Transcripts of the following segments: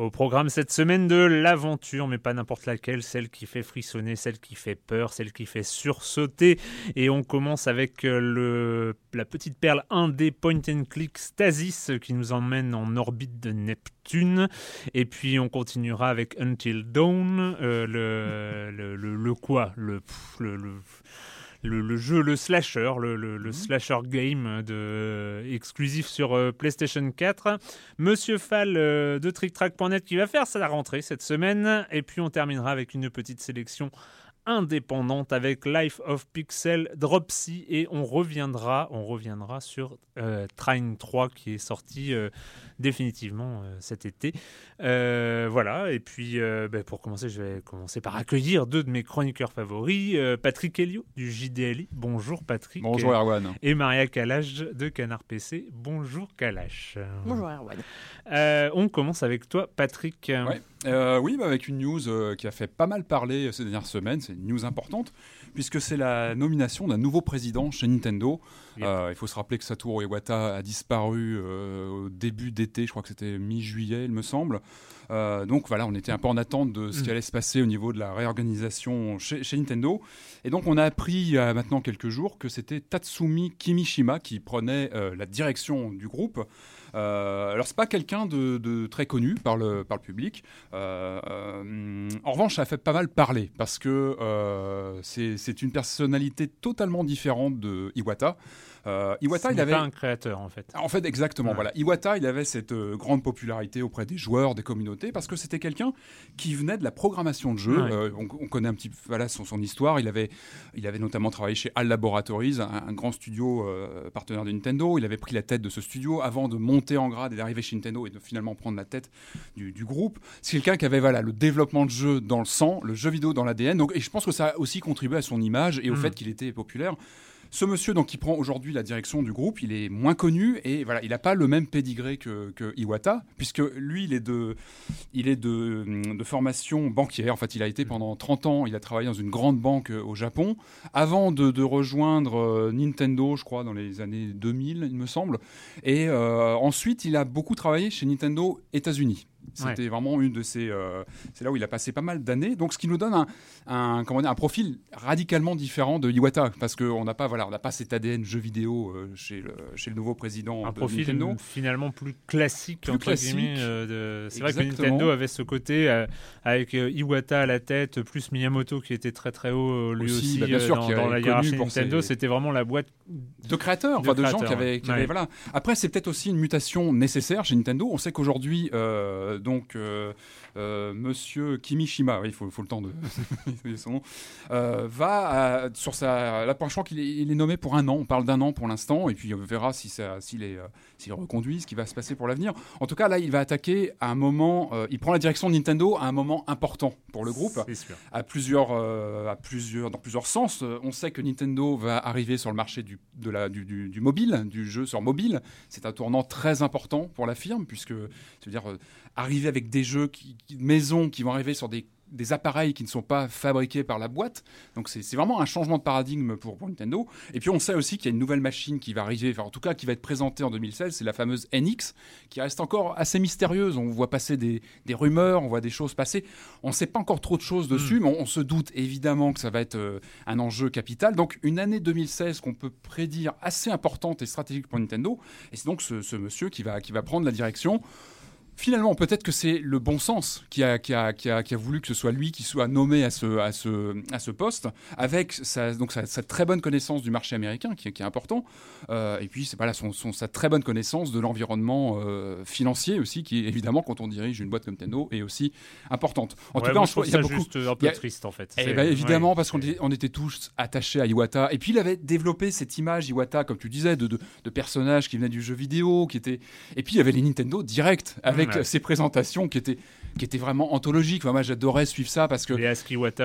Au programme cette semaine de l'aventure, mais pas n'importe laquelle, celle qui fait frissonner, celle qui fait peur, celle qui fait sursauter. Et on commence avec euh, la petite perle indé point and click Stasis qui nous emmène en orbite de Neptune. Et puis on continuera avec Until Dawn, euh, le, quoi? Le, le jeu, le slasher, le, le, le slasher game de, euh, exclusif sur euh, PlayStation 4. Monsieur Fall euh, de TrickTrack.net qui va faire sa rentrée cette semaine. Et puis on terminera avec une petite sélection indépendante avec Life of Pixel Dropsy. Et on reviendra on reviendra sur euh, Train 3 qui est sorti euh, définitivement euh, cet été. Euh, voilà. Et puis euh, ben, pour commencer je vais commencer par accueillir deux de mes chroniqueurs favoris euh, Patrick Helio du JDLI bonjour Patrick. Bonjour Erwan. et Maria Kalash de Canard PC bonjour Kalash. Bonjour Erwan. Euh, on commence avec toi Patrick. Ouais. Euh, oui, bah, avec une news euh, qui a fait pas mal parler euh, ces dernières semaines, c'est une news importante, puisque c'est la nomination d'un nouveau président chez Nintendo. Yep. Euh, il faut se rappeler que Satoru Iwata a disparu au début d'été, je crois que c'était mi-juillet, il me semble. Donc voilà, on était un peu en attente de ce qui Mm. allait se passer au niveau de la réorganisation chez, chez Nintendo. Et donc on a appris il y a maintenant quelques jours que c'était Tatsumi Kimishima qui prenait la direction du groupe. Euh, alors c'est pas quelqu'un de, très connu par le, public. Euh, euh, en revanche, ça fait pas mal parler parce que c'est une personnalité totalement différente de Iwata. Euh, Iwata, il avait pas un créateur en fait en fait, exactement. Ouais. Voilà. Iwata, il avait cette euh, grande popularité auprès des joueurs, des communautés, parce que c'était quelqu'un qui venait de la programmation de jeux. Ouais. Euh, on, on connaît un petit peu voilà, son, son histoire. Il avait, il avait notamment travaillé chez HAL Laboratories, un, un grand studio partenaire de Nintendo. Il avait pris la tête de ce studio avant de monter en grade et d'arriver chez Nintendo et de finalement prendre la tête du, du groupe. C'est quelqu'un qui avait voilà, le développement de jeux dans le sang, le jeu vidéo dans l'ADN. Donc, et je pense que ça a aussi contribué à son image et au Mm. fait qu'il était populaire. Ce monsieur donc qui prend aujourd'hui la direction du groupe, il est moins connu et voilà, il n'a pas le même pédigré que, Iwata, puisque lui, il est de, il est de, formation banquière. En fait, il a été pendant 30 ans, il a travaillé dans une grande banque euh, au Japon, avant de, de rejoindre euh, Nintendo, je crois, dans les années 2000, il me semble. Et euh, ensuite, il a beaucoup travaillé chez Nintendo États-Unis. C'était vraiment une de ces. euh, c'est là où il a passé pas mal d'années. Donc, ce qui nous donne un, un, comment dire, un profil radicalement différent de Iwata, parce qu'on n'a pas, voilà, on n'a pas cet ADN jeu vidéo euh, chez, le, chez le nouveau président un de profil Nintendo. finalement plus classique Plus entre classique. euh, c'est vrai que. Nintendo avait ce côté avec Iwata à la tête plus Miyamoto qui était très très haut lui Aussi, aussi, bah, bien sûr, dans, qui dans la hiérarchie pour Nintendo ses- c'était vraiment la boîte de créateurs, De enfin de gens qui avaient, ouais. voilà. Après, c'est peut-être aussi une mutation nécessaire chez Nintendo. On sait qu'aujourd'hui, euh, donc euh, euh, Monsieur Kimishima, oui, il faut, faut le temps de son nom, euh, va à- sur sa. Là, je crois qu'il est, il est nommé pour un an. On parle d'un an pour l'instant, et puis on verra si s'il est, euh, s'il est reconduit, ce qui va se passer pour l'avenir. En tout cas, là, il va attaquer à un moment. il prend la direction de Nintendo à un moment important pour le groupe sûr. à plusieurs, à plusieurs, dans plusieurs sens. On sait que Nintendo va arriver sur le marché du, de la, du, du- du mobile, du jeu sur mobile. C'est un tournant très important pour la firme, puisque, c'est-à-dire euh, arriver avec des jeux qui, qui- maison qui vont arriver sur des des appareils qui ne sont pas fabriqués par la boîte. Donc c'est vraiment un changement de paradigme pour, pour Nintendo. Et puis on sait aussi qu'il y a une nouvelle machine qui va arriver, enfin en tout cas qui va être présentée en 2016, c'est la fameuse NX, qui reste encore assez mystérieuse. On voit passer des, des rumeurs, on voit des choses passer. On ne sait pas encore trop de choses dessus, mais on, on se doute évidemment que ça va être euh, un enjeu capital. Donc une année 2016 qu'on peut prédire assez importante et stratégique pour Nintendo. Et c'est donc ce, ce monsieur qui va, qui va prendre la direction. Finalement, peut-être que c'est le bon sens qui a, qui, a, qui, a, qui a voulu que ce soit lui qui soit nommé à ce, à ce, à ce poste, avec sa, donc sa, sa très bonne connaissance du marché américain, qui, est- important, euh, et puis c'est voilà, son, son- sa très bonne connaissance de l'environnement euh, financier aussi, qui évidemment, quand on dirige une boîte comme Nintendo, est aussi importante. En Ouais, tout cas, je trouve ça beaucoup, juste un peu a- triste en fait. eh ben, évidemment, ouais, parce qu'on était, on était tous attachés à Iwata. Et puis, il avait développé cette image, Iwata, comme tu disais, de, de, de personnages qui venaient du jeu vidéo. Qui étaient... Et puis, il y avait les Nintendo direct, avec Ouais. ses présentations qui étaient, qui vraiment anthologiques. Enfin, moi, j'adorais suivre ça parce que.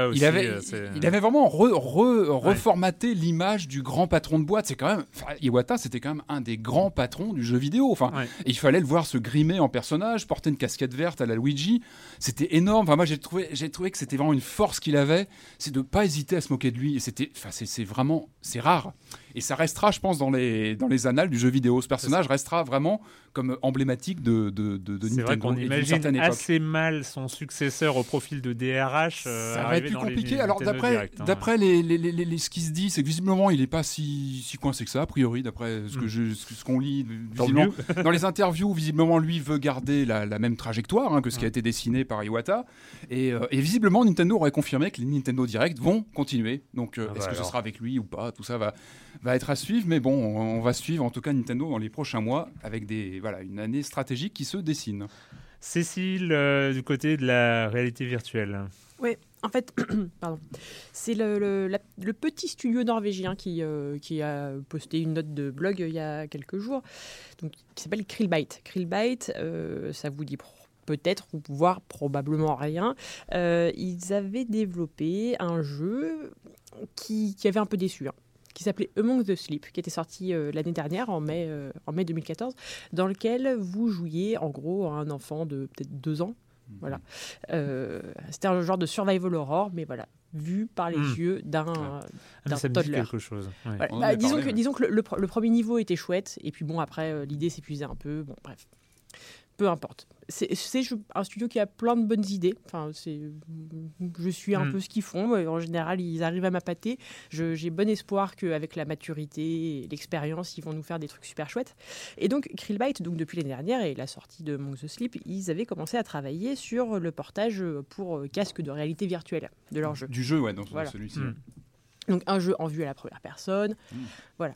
Aussi. Il avait, euh, il avait vraiment re- re- reformaté l'image du grand patron de boîte. C'est quand même, Iwata, c'était quand même un des grands patrons du jeu vidéo. Enfin, Ouais. et il fallait le voir se grimer en personnage, porter une casquette verte à la Luigi. C'était énorme. Enfin, moi, j'ai trouvé, j'ai trouvé que c'était vraiment une force qu'il avait, c'est de pas hésiter à se moquer de lui. Et c'était, enfin, c'est, c'est vraiment, c'est rare. Et ça restera, je pense, dans les, dans les annales du jeu vidéo. Ce personnage restera vraiment comme emblématique de, de, de, de C'est vrai Nintendo qu'on imagine assez mal son successeur au profil de DRH. euh, ça va être plus les compliqué. Alors Nintendo d'après, hein. les, les- les- ce qui se dit, c'est que visiblement il n'est pas si, si coincé que ça a priori, d'après ce que Mm. je, ce, qu'on lit. Visiblement, dans les interviews, visiblement lui veut garder la, la même trajectoire hein, que ce qui a Mm. été dessiné par Iwata, et, euh, et visiblement Nintendo aurait confirmé que les Nintendo Direct vont continuer. Donc euh, Ah bah est-ce que ce sera avec lui ou pas Tout ça va va être à suivre, mais bon, on, va suivre en tout cas Nintendo dans les prochains mois avec des voilà une année stratégique qui se dessine. Cécile, euh, du côté de la réalité virtuelle. Oui, en fait, pardon. c'est le, le- la- le petit studio norvégien qui, euh, qui a posté une note de blog il y a quelques jours, donc, qui s'appelle Krillbyte. Krillbyte, euh, ça vous dit pro- peut-être, ou voire probablement rien. Euh, ils avaient développé un jeu qui, qui avait un peu déçu. hein, qui s'appelait Among the Sleep, qui était sorti euh, l'année dernière, en mai, euh, en mai 2014, dans lequel vous jouiez en gros un enfant de peut-être deux ans, voilà. Euh, C'était un genre de survival horror, mais voilà, vu par les Hmm. yeux d'un Ah, me dit toddler. quelque chose. ouais. Voilà. Bah, disons, parlé, que, ouais. disons que le, le pre- le premier niveau était chouette, et puis bon, après, l'idée s'épuisait un peu. Bon, bref. Peu importe. C'est un studio qui a plein de bonnes idées. Enfin, c'est, je suis un Mm. peu ce qu'ils font. mais En général, ils arrivent à m'appâter. Je- J'ai bon espoir qu'avec la maturité et l'expérience, ils vont nous faire des trucs super chouettes. Et donc, Krillbyte, donc depuis l'année dernière et la sortie de Monk the Sleep, ils avaient commencé à travailler sur le portage pour euh, casque de réalité virtuelle de leur jeu. Du jeu, ouais, dans Voilà. celui-ci. Mm. Donc un jeu en vue à la première personne. Mm. Voilà.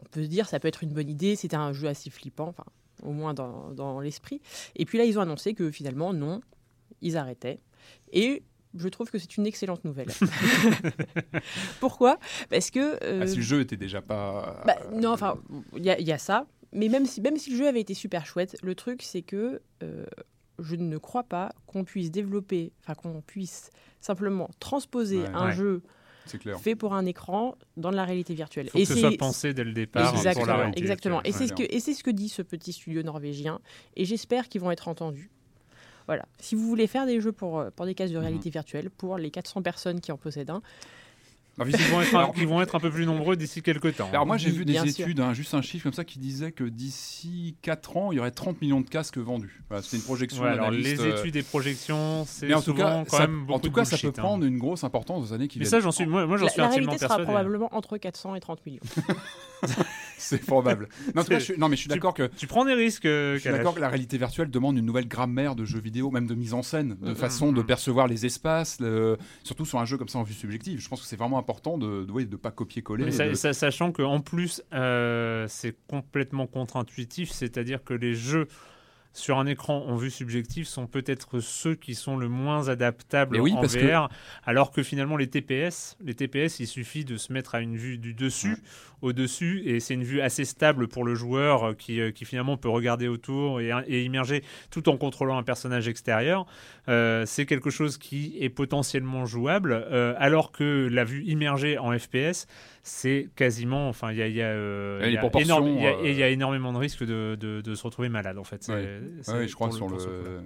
On peut se dire ça peut être une bonne idée, c'était un jeu assez flippant, enfin au moins dans, dans l'esprit. Et puis là ils ont annoncé que finalement non, ils arrêtaient. Et je trouve que c'est une excellente nouvelle. Pourquoi? Parce que... euh, Ah, si le jeu était déjà pas. bah, non, enfin, il y, a- il y a ça. Mais même si, même si le jeu avait été super chouette, le truc, c'est que euh, je ne crois pas qu'on puisse développer, enfin, qu'on puisse simplement transposer Ouais. un Ouais. jeu clair. fait pour un écran dans de la réalité virtuelle. Faut que ce soit pensé dès le départ pour la Exactement, réalité exactement. Et c'est ce que et c'est ce que dit ce petit studio norvégien. Et j'espère qu'ils vont être entendus. Voilà. Si vous voulez faire des jeux pour, euh, pour des cases de réalité Mhm. virtuelle, pour les 400 personnes qui en possèdent un, Non, Ils vont, être un, ils vont être un peu plus nombreux d'ici quelques temps. Alors moi j'ai vu des bien études, hein, juste un chiffre comme ça, qui disait que d'ici 4 ans, il y aurait 30 millions de casques vendus. Voilà, C'était une projection Ouais, alors les euh, études et projections, c'est Mais en tout souvent cas, quand ça, même beaucoup en tout cas ça peut hein. prendre une grosse importance aux années qui Mais viennent. ça, j'en suis, moi, moi j'en la, suis la intimement réalité sera persuadé. probablement entre 400 et 30 millions. C'est probable. Mais en tout cas, je suis, non mais je suis d'accord que Tu prends des risques, euh, je suis d'accord que la réalité virtuelle demande une nouvelle grammaire de jeux vidéo, même de mise en scène, de Mhm. façon de Mhm. percevoir les espaces, surtout sur un jeu comme ça en vue subjective. Je pense que c'est vraiment important de de, ouais, de pas copier-coller. De- sa- sachant qu'en plus, euh, c'est complètement contre-intuitif, c'est-à-dire que les jeux sur un écran en vue subjective sont peut-être ceux qui sont le moins adaptables oui, en parce VR, alors que finalement les TPS, les TPS, il suffit de se mettre à une vue du dessus, au-dessus, et c'est une vue assez stable pour le joueur euh, qui, euh, qui finalement peut regarder autour et, et immerger tout en contrôlant un personnage extérieur. Euh, c'est quelque chose qui est potentiellement jouable, euh, alors que la vue immergée en FPS, c'est quasiment, enfin, il y a, y a, euh, y a énorme- y a- et il y a énormément de risques de, de- de se retrouver malade en fait. C'est- Ouais. je crois pour sur le.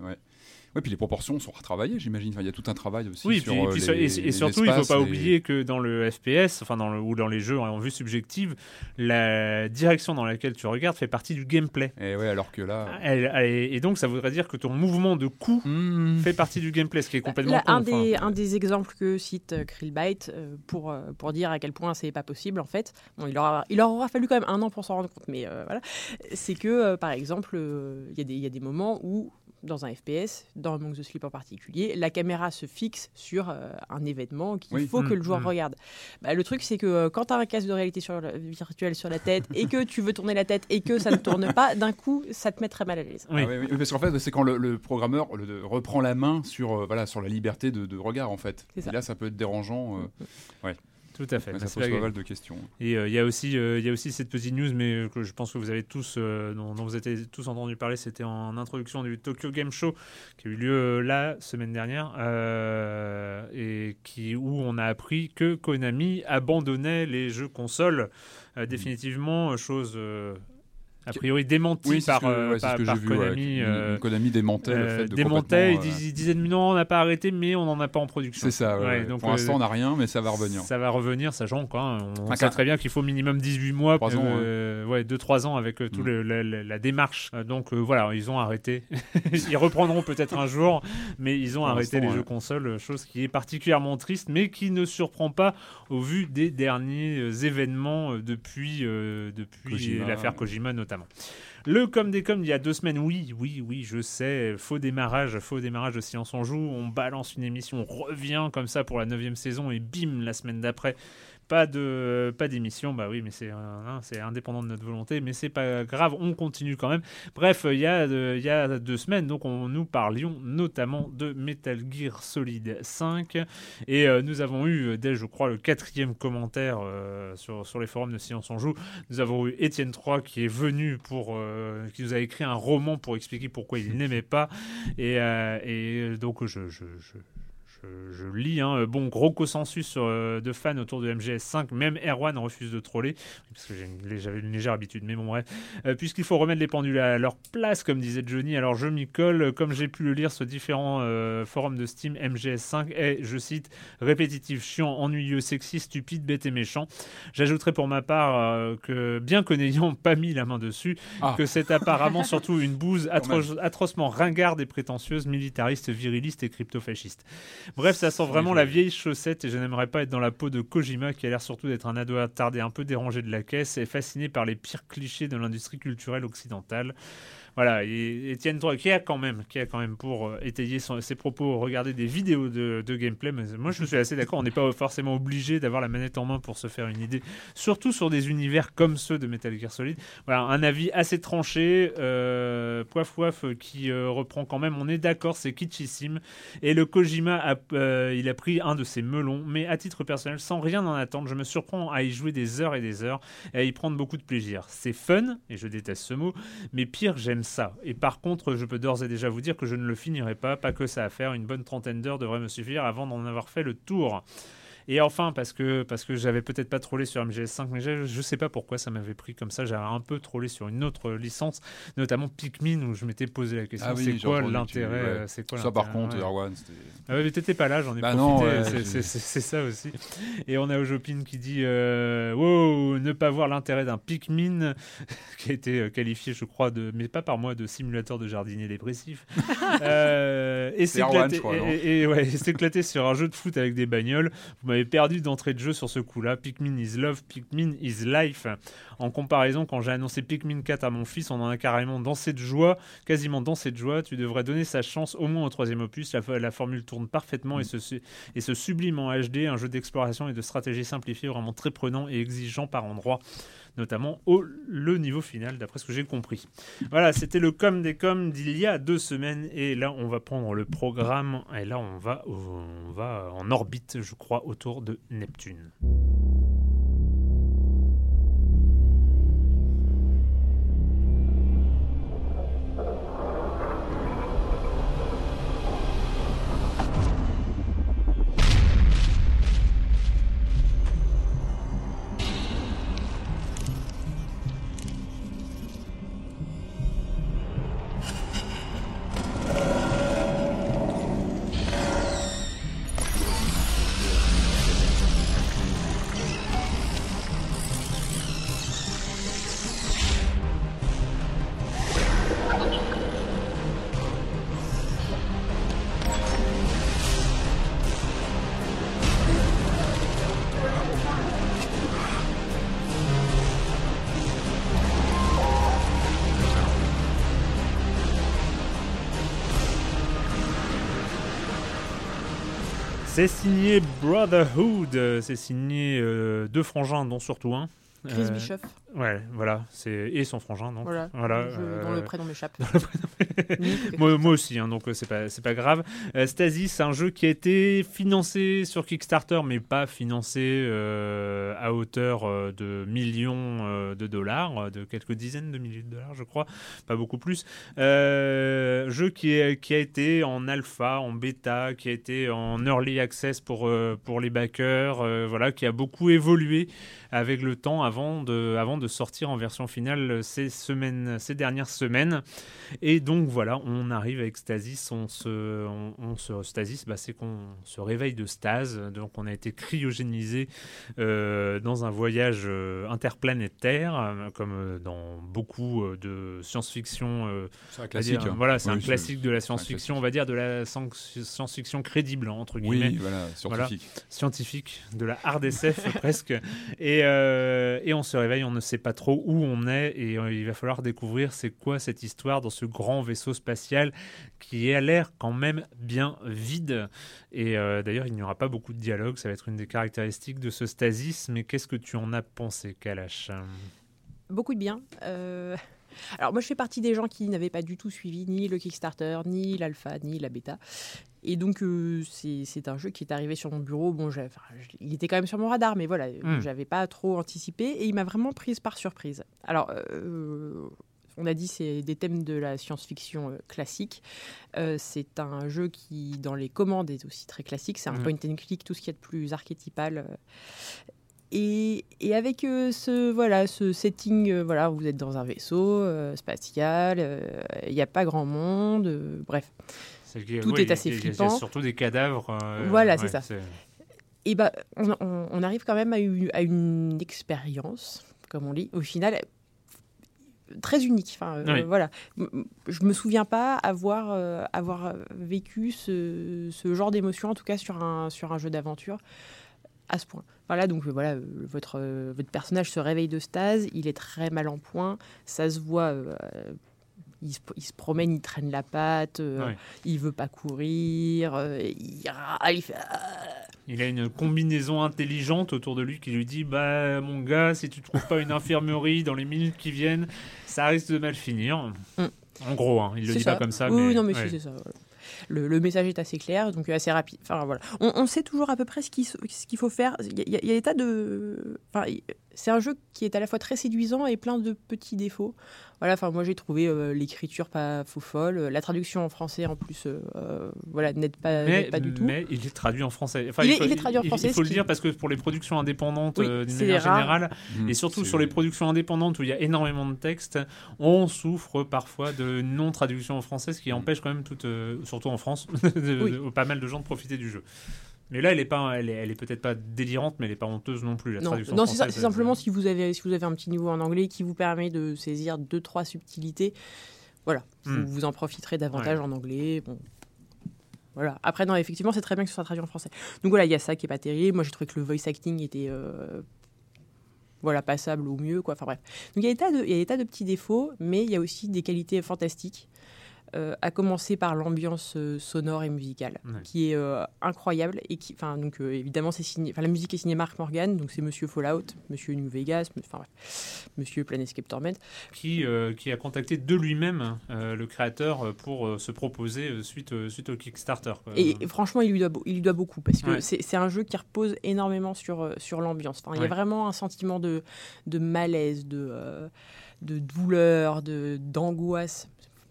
Ouais, puis les proportions sont retravaillées, j'imagine. Enfin, il y a tout un travail aussi. Oui, sur puis, euh, puis les- et, surtout, il ne faut pas les- oublier que dans le FPS, enfin dans le, ou dans les jeux en vue subjective, la direction dans laquelle tu regardes fait partie du gameplay. Et ouais, alors que là. Elle- elle- et donc, ça voudrait dire que ton mouvement de coup Hmm. fait partie du gameplay, ce qui est complètement Là, con, un, enfin. des, un des exemples que cite euh, Krillbyte euh, pour, euh, pour dire à quel point c'est pas possible, en fait, bon, il, leur aura, il leur aura fallu quand même un an pour s'en rendre compte, mais euh, voilà, c'est que, euh, par exemple, euh, il y, a des- il y a des moments où, dans un FPS, dans Among the Sleep en particulier, la caméra se fixe sur euh, un événement qu'il Oui. faut que Mm, le joueur mm. regarde. Bah, le truc, c'est que euh, quand tu as un casque de réalité sur la- virtuelle sur la tête et que tu veux tourner la tête et que ça ne tourne pas, d'un coup, ça te met très mal à l'aise. Oui. Ah ouais, oui, parce qu'en fait, c'est quand le, le programmeur le- reprend la main sur, euh, voilà, sur la liberté de, de regard, en fait. Et là, ça peut être dérangeant. euh, Tout à fait. ouais, ça c'est pose pas- pas mal de questions. Et euh, il y a aussi, euh, y a aussi cette petite news, mais euh, que je pense que vous avez tous, euh, dont, dont vous avez tous entendu parler. C'était en introduction du Tokyo Game Show qui a eu lieu la semaine dernière, et qui où on a appris que Konami abandonnait les jeux consoles euh, définitivement, chose a priori démentie Oui, par, que, ouais, par- vu. ouais, Konami. Konami démentait le euh, fait de ils, complètement, euh, dis- ils disaient non, on n'a pas arrêté, mais on n'en a pas en production. C'est ça. ouais, donc, Pour l'instant, euh, on n'a rien, mais ça va revenir. Ça va revenir, sachant quoi, on Ah, sait très bien qu'il faut minimum 18 mois, Trois ans, euh, ouais, 2-3 ans avec euh, tout Mm. la, la- la démarche. Donc voilà, ils ont arrêté. ils reprendront peut-être un jour, mais ils ont Pour arrêté l'instant, les jeux consoles, chose qui est particulièrement triste, mais qui ne surprend pas au vu des derniers événements depuis, euh, depuis l'affaire. Kojima notamment. Le comme des comme il y a deux semaines, oui, oui, oui, je sais, faux démarrage, faux démarrage de Silence on joue, on balance une émission, on revient comme ça pour la neuvième saison et bim, la semaine d'après, pas de pas d'émission, bah oui, mais c'est hein, c'est indépendant de notre volonté, mais c'est pas grave, on continue quand même. Bref, il y a euh, il y a deux semaines, donc on nous parlions notamment de Metal Gear Solid 5 et euh, nous avons eu euh, dès je crois le quatrième commentaire sur sur les forums de Silence on joue, nous avons eu Étienne 3 qui est venu pour qui nous a écrit un roman pour expliquer pourquoi il n'aimait pas. Et, et donc je, je, je lis hein, bon gros consensus euh, de fans autour de MGS5 même Erwan refuse de troller parce que une- j'avais une légère habitude mais bon bref Euh, puisqu'il faut remettre les pendules à leur place comme disait Johnny alors je m'y colle comme j'ai pu le lire sur différents euh, forums de Steam MGS5 est je cite répétitif chiant ennuyeux sexy stupide bête et méchant J'ajouterai pour ma part euh, que, bien que n'ayant pas mis la main dessus, Ah. que c'est apparemment surtout une bouse atro- atrocement ringarde et prétentieuse, militariste, viriliste et crypto-fasciste. Bref, ça sent vraiment la vieille chaussette et je n'aimerais pas être dans la peau de Kojima qui a l'air surtout d'être un ado attardé un peu dérangé de la caisse et fasciné par les pires clichés de l'industrie culturelle occidentale. Voilà, et Étienne qui a quand même, qui a quand même pour euh, étayer ses propos, regarder des vidéos de, gameplay. Mais moi, je suis assez d'accord. On n'est pas forcément obligé d'avoir la manette en main pour se faire une idée, surtout sur des univers comme ceux de Metal Gear Solid. Voilà, un avis assez tranché. Euh, Poif euh, qui euh, reprend quand même. On est d'accord, c'est kitschissime. Et le Kojima, il a pris un de ses melons, mais à titre personnel, sans rien en attendre, je me surprends à y jouer des heures et des heures et à y prendre beaucoup de plaisir. C'est fun, et je déteste ce mot, mais pire, j'aime Et par contre, je peux d'ores et déjà vous dire que je ne le finirai pas, pas que ça à faire. Une bonne trentaine d'heures devrait me suffire avant d'en avoir fait le tour. Et enfin, parce que, parce que j'avais peut-être pas trollé sur MGS5, mais je, je sais pas pourquoi ça m'avait pris comme ça. J'avais un peu trollé sur une autre licence, notamment Pikmin, où je m'étais posé la question Ah oui, c'est quoi l'intérêt ouais. C'est quoi Ça, par contre, ouais. Erwan, c'était. Ah ouais, mais t'étais pas là, j'en ai Bah profité. c'est- ça aussi. Et on a Ojopin qui dit euh, Wow, ne pas voir l'intérêt d'un Pikmin, qui a été euh, qualifié, je crois, de, mais pas par moi, de simulateur de jardinier dépressif. Euh, et s'éclater et, et- et ouais, sur un jeu de foot avec des bagnoles. Vous m'avez perdu d'entrée de jeu sur ce coup-là. Pikmin is love, Pikmin is life. En comparaison, quand j'ai annoncé Pikmin 4 à mon fils, on en a carrément dansé de joie, quasiment dansé de joie. Tu devrais donner sa chance au moins au troisième opus. La, la formule tourne parfaitement et, se, et se sublime en HD, un jeu d'exploration et de stratégie simplifié, vraiment très prenant et exigeant par endroits notamment au le niveau final, d'après ce que j'ai compris. Voilà, c'était le com des com d'il y a deux semaines, et là on va prendre le programme, et là on va, on va en orbite, je crois, autour de Neptune. C'est signé Brotherhood, c'est signé euh, deux frangins, dont surtout un. Chris euh, Bischoff. Ouais, voilà, c'est et son frangin donc. Voilà. voilà euh, Dans le prénom m'échappe. moi, moi, aussi, hein, donc c'est pas c'est pas grave. Euh, Stasis, c'est un jeu qui a été financé sur Kickstarter, mais pas financé à hauteur de millions de dollars, de quelques dizaines de milliers de dollars, je crois, pas beaucoup plus. jeu qui, est, qui a été en alpha, en bêta, qui a été en early access pour pour les backers, voilà, qui a beaucoup évolué avec le temps avant de, avant de sortir en version finale ces, semaines, ces dernières semaines. Et donc voilà, on arrive avec Stasis, on se, on, se Stasis, bah, c'est qu'on se réveille de stase, donc on a été cryogénisé euh, dans un voyage euh, interplanétaire, comme euh, dans beaucoup de science-fiction. c'est un classique. Hein. Voilà, c'est un classique de la science-fiction, on va dire de la science-fiction crédible entre guillemets. Oui, voilà, scientifique. scientifique, de la hard SF presque. Et, et on se réveille, on ne sait pas trop où on est et euh, il va falloir découvrir c'est quoi cette histoire dans ce grand vaisseau spatial qui a l'air quand même bien vide. Et euh, d'ailleurs, il n'y aura pas beaucoup de dialogue, ça va être une des caractéristiques de ce stasis. Mais qu'est-ce que tu en as pensé, Kalash? Beaucoup de bien. Euh, alors moi, je fais partie des gens qui n'avaient pas du tout suivi ni le Kickstarter, ni l'alpha, ni la bêta. Et donc, euh, c'est un jeu qui est arrivé sur mon bureau. Bon, il était quand même sur mon radar, mais voilà, hmm. j'avais pas trop anticipé. Et il m'a vraiment prise par surprise. Alors, euh, on a dit c'est des thèmes de la science-fiction euh, classique. c'est un jeu qui, dans les commandes, est aussi très classique. C'est un hmm. point and click, tout ce qui est de plus archétypal. Et, avec ce voilà ce setting voilà vous êtes dans un vaisseau spatial il n'y a pas grand monde bref tout est assez flippant. Il y a surtout des cadavres. Euh, voilà, c'est ça. Et bah, on, arrive quand même à une, à une expérience, comme on dit, au final, très unique. Enfin, euh, voilà. Je me souviens pas avoir, euh, avoir vécu ce, ce genre d'émotion, en tout cas sur un, sur un jeu d'aventure, à ce point. Voilà, donc voilà, votre, votre personnage se réveille de stase, il est très mal en point, ça se voit il se, promène, il traîne la patte, euh, il veut pas courir, euh, il, il, fait, ah. il a une combinaison intelligente autour de lui qui lui dit Bah, mon gars, si tu trouves pas une infirmerie dans les minutes qui viennent, ça risque de mal finir. Mm. En gros, hein, il le dit pas comme ça. Oui, non, mais c'est ça. Le, message est assez clair, donc assez rapide. Enfin, voilà. on, sait toujours à peu près ce qu'il faut faire. Il y, a, des tas de. Enfin, c'est un jeu qui est à la fois très séduisant et plein de petits défauts. Voilà, enfin moi j'ai trouvé euh, l'écriture pas fou folle, la traduction en français en plus, euh, euh, voilà, n'aide pas, pas du tout. Mais il est traduit en français. il, est, traduit en français. Il faut le dire parce que pour les productions indépendantes d'une manière générale, mmh, et surtout sur les productions indépendantes où il y a énormément de textes, on souffre parfois de non traduction en français, ce qui mmh. empêche quand même toute, surtout en France, pas mal de gens de profiter du jeu. Mais là, elle est pas, elle est, elle est peut-être pas délirante, mais elle est pas honteuse non plus. La non, non c'est simplement si vous avez, si vous avez un petit niveau en anglais qui vous permet de saisir deux trois subtilités, voilà, vous, hmm. en profiterez davantage en anglais. Bon. voilà. Après, non, effectivement, c'est très bien que ce soit traduit en français. Donc voilà, il y a ça qui est pas terrible. Moi, j'ai trouvé que le voice acting était euh, voilà, passable au mieux. Quoi. Enfin bref. Donc il y, a des tas de, il y a des tas de petits défauts, mais il y a aussi des qualités fantastiques. Euh, à commencer par l'ambiance euh, sonore et musicale, Ouais. qui est euh, incroyable et qui, enfin donc évidemment c'est signé, la musique est signée Mark Morgan, donc c'est Monsieur Fallout, Monsieur New Vegas, enfin bref, Monsieur Planescape Torment. qui, qui a contacté de lui-même le créateur pour se proposer suite, suite au Kickstarter. quoi. Et, et franchement, il lui doit, il lui doit beaucoup parce que Ouais. c'est un jeu qui repose énormément sur, sur l'ambiance. Enfin, il y Ouais. a vraiment un sentiment de, de malaise, de, de douleur, de- d'angoisse.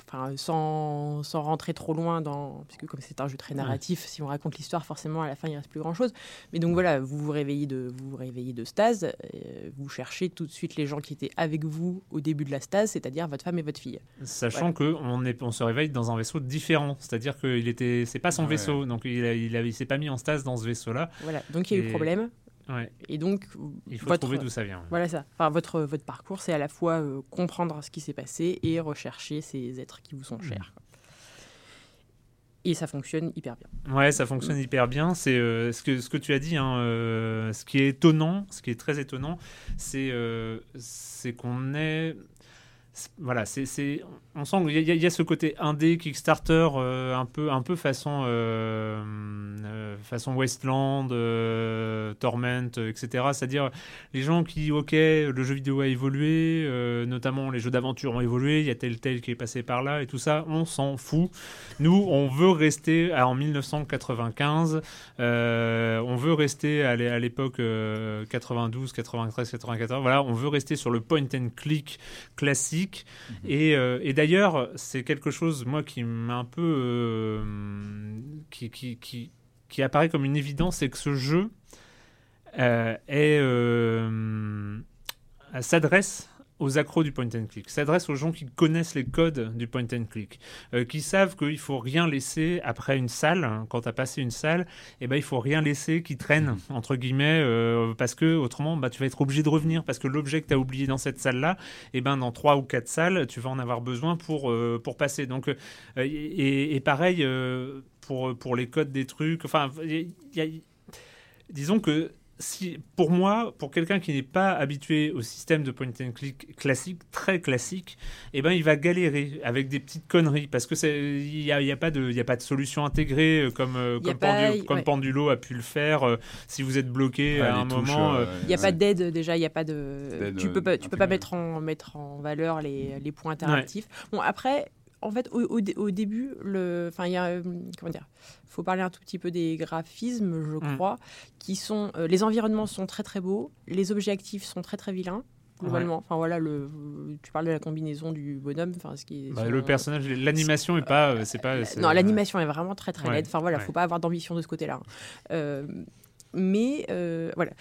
Enfin, sans, sans rentrer trop loin dans. Parce que comme c'est un jeu très narratif, si on raconte l'histoire, forcément, à la fin, il ne reste plus grand-chose. Mais donc voilà, vous vous réveillez de, vous vous réveillez de stase, euh, vous cherchez tout de suite les gens qui étaient avec vous au début de la stase, c'est-à-dire votre femme et votre fille. Sachant que on, est, on se réveille dans un vaisseau différent, c'est-à-dire que il était, c'est pas son Ouais. vaisseau, donc il, a- il, a- il s'est pas mis en stase dans ce vaisseau-là. Voilà, donc il y a eu problème. Ouais. Et donc, Il faut votre- trouver d'où ça vient. Voilà ça. Enfin, votre, votre parcours, c'est à la fois euh, comprendre ce qui s'est passé et rechercher ces êtres qui vous sont chers. quoi. Et ça fonctionne hyper bien. Ouais, ça fonctionne hyper bien. C'est euh, ce, que, ce que tu as dit. hein, euh, ce qui est étonnant, ce qui est très étonnant, c'est c'est qu'on est. Voilà, c'est, on sent qu'il y, y a- ce côté indé, Kickstarter, euh, un peu, un peu façon, euh, euh, façon Westland, euh, Torment, euh, etc. C'est-à-dire les gens qui, ok, le jeu vidéo a évolué, notamment les jeux d'aventure ont évolué, il y a tel tel qui est passé par là et tout ça, on s'en fout. Nous, on veut rester à- en 1995, euh, on veut rester à l'é- à l'époque euh, 92, 93, 94. Voilà, on veut rester sur le point and click classique. Et, euh, et d'ailleurs, c'est quelque chose, moi, qui m'a un peu. euh, qui, apparaît comme une évidence, c'est que ce jeu euh, s'adresse aux accros du point and click, s'adresse aux gens qui connaissent les codes du point and click, euh, qui savent qu'il faut rien laisser après une salle. hein, quand tu as passé une salle, eh ben, il faut rien laisser qui traîne, entre guillemets, euh, parce que autrement, bah, tu vas être obligé de revenir, parce que l'objet que tu as oublié dans cette salle-là, eh ben, dans trois ou quatre salles, tu vas en avoir besoin pour, euh, pour passer. Donc, et, et pareil pour, pour les codes des trucs. Enfin, disons que si, pour moi, pour quelqu'un qui n'est pas habitué au système de point and click classique, très classique, eh ben, il va galérer avec des petites conneries parce que il n'y a, y a pas de, il y a pas de solution intégrée euh, comme, euh, y comme, pas- Pendu- comme ouais. Pendulo a pu le faire. euh, si vous êtes bloqué Ouais, à un touches, moment, euh, Il n'y a ouais. pas d'aide déjà, il n'y a pas de. Tu peux pas, tu peux pas mettre en, mettre en valeur les, les points interactifs. Bon, après, en fait, au, au dé- au début, le, enfin, il y a, euh, comment dire, faut parler un tout petit peu des graphismes, je Mm. crois, qui sont, euh, les environnements sont très très beaux, les objets actifs sont très très vilains. Globalement, enfin voilà, le, tu parles de la combinaison du bonhomme, enfin ce qui est bah, sur le personnage, l'animation est pas, euh, c'est pas. non, l'animation est vraiment très très Ouais, laide. Enfin voilà, ouais. faut pas avoir d'ambition de ce côté-là. hein. Euh, mais euh, voilà,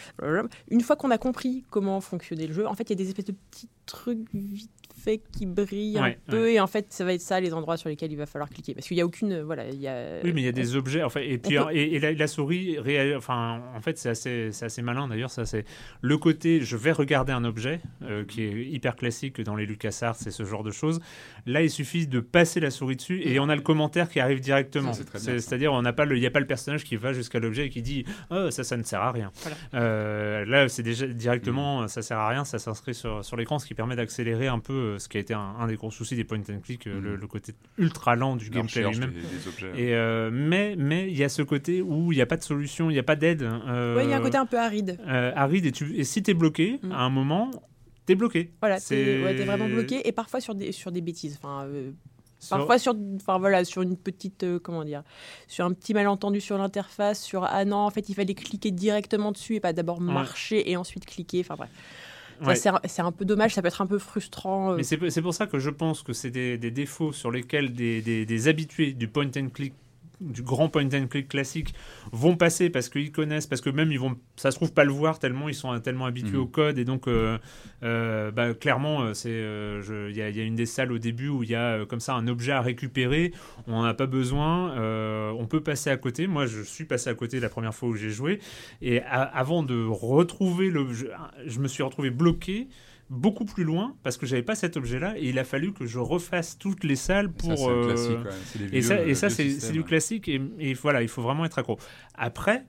une fois qu'on a compris comment fonctionnait le jeu, en fait, il y a des espèces de petits trucs vite fait qui brillent Ouais, un peu, et en fait, ça va être ça les endroits sur lesquels il va falloir cliquer, parce qu'il y a aucune, voilà, il y a. Oui, mais il y a des objets. Enfin, et puis on peut- et, et la, la souris, réa- enfin, en fait, c'est assez, c'est assez malin d'ailleurs. Ça, c'est le côté. Je vais regarder un objet euh, qui est hyper classique dans les LucasArts, c'est ce genre de choses. Là, il suffit de passer la souris dessus et on a le commentaire qui arrive directement. C'est-à-dire, on n'a pas le, il n'y a pas le personnage qui va jusqu'à l'objet et qui dit, oh, ça, ça ne sert à rien. Voilà. Euh, là, c'est déjà directement, Mm. ça sert à rien. Ça s'inscrit sur, sur l'écran, ce qui permet d'accélérer un peu euh, ce qui a été un, un des gros soucis des point and click, euh, Mm. le, le côté ultra lent du La gameplay lui-même. Et euh, mais mais il y a ce côté où il n'y a pas de solution, il n'y a pas d'aide. euh, Ouais, il y a un côté un peu aride. euh, aride et, tu, et si t'es bloqué Mm. à un moment, t'es bloqué. Voilà, t'es ouais, vraiment bloqué, et parfois sur des, sur des bêtises. Enfin, euh, Parfois sur, enfin voilà, sur une petite, euh, comment dire, sur un petit malentendu sur l'interface, sur ah non, en fait il fallait cliquer directement dessus et pas d'abord Ouais. marcher et ensuite cliquer. Enfin bref, Ouais. c'est un- peu dommage, ça peut être un peu frustrant. euh, Mais c'est c'est pour ça que je pense que c'est des, des défauts sur lesquels des, des- des habitués du point and click du grand point and click classique vont passer parce qu'ils connaissent parce que même ils vont ça se trouve pas le voir tellement ils sont tellement habitués Mhm. au code et donc euh, euh, bah, clairement euh, c'est euh, il y, a- il y a une des salles au début où il y a comme ça un objet à récupérer on n'en a pas besoin on peut passer à côté moi je suis passé à côté la première fois où j'ai joué et a- avant de retrouver le je, je me suis retrouvé bloqué beaucoup plus loin parce que j'avais pas cet objet-là et il a fallu que je refasse toutes les salles pour. Ça, c'est le euh, classique, ouais. Et ça, et ça c'est du classique et, et voilà, il faut vraiment être accro. Après,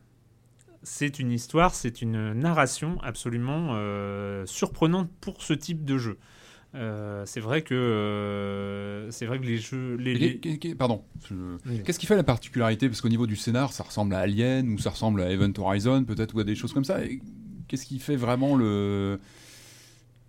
c'est une histoire, c'est une narration absolument euh, surprenante pour ce type de jeu. Euh, c'est vrai que euh, c'est vrai que les jeux, les, les- Pardon. Oui. Qu'est-ce qui fait la particularité? Parce qu'au niveau du scénar, ça ressemble à Alien ou ça ressemble à Event Horizon, peut-être, ou à des choses comme ça. Qu'est-ce qui fait vraiment le,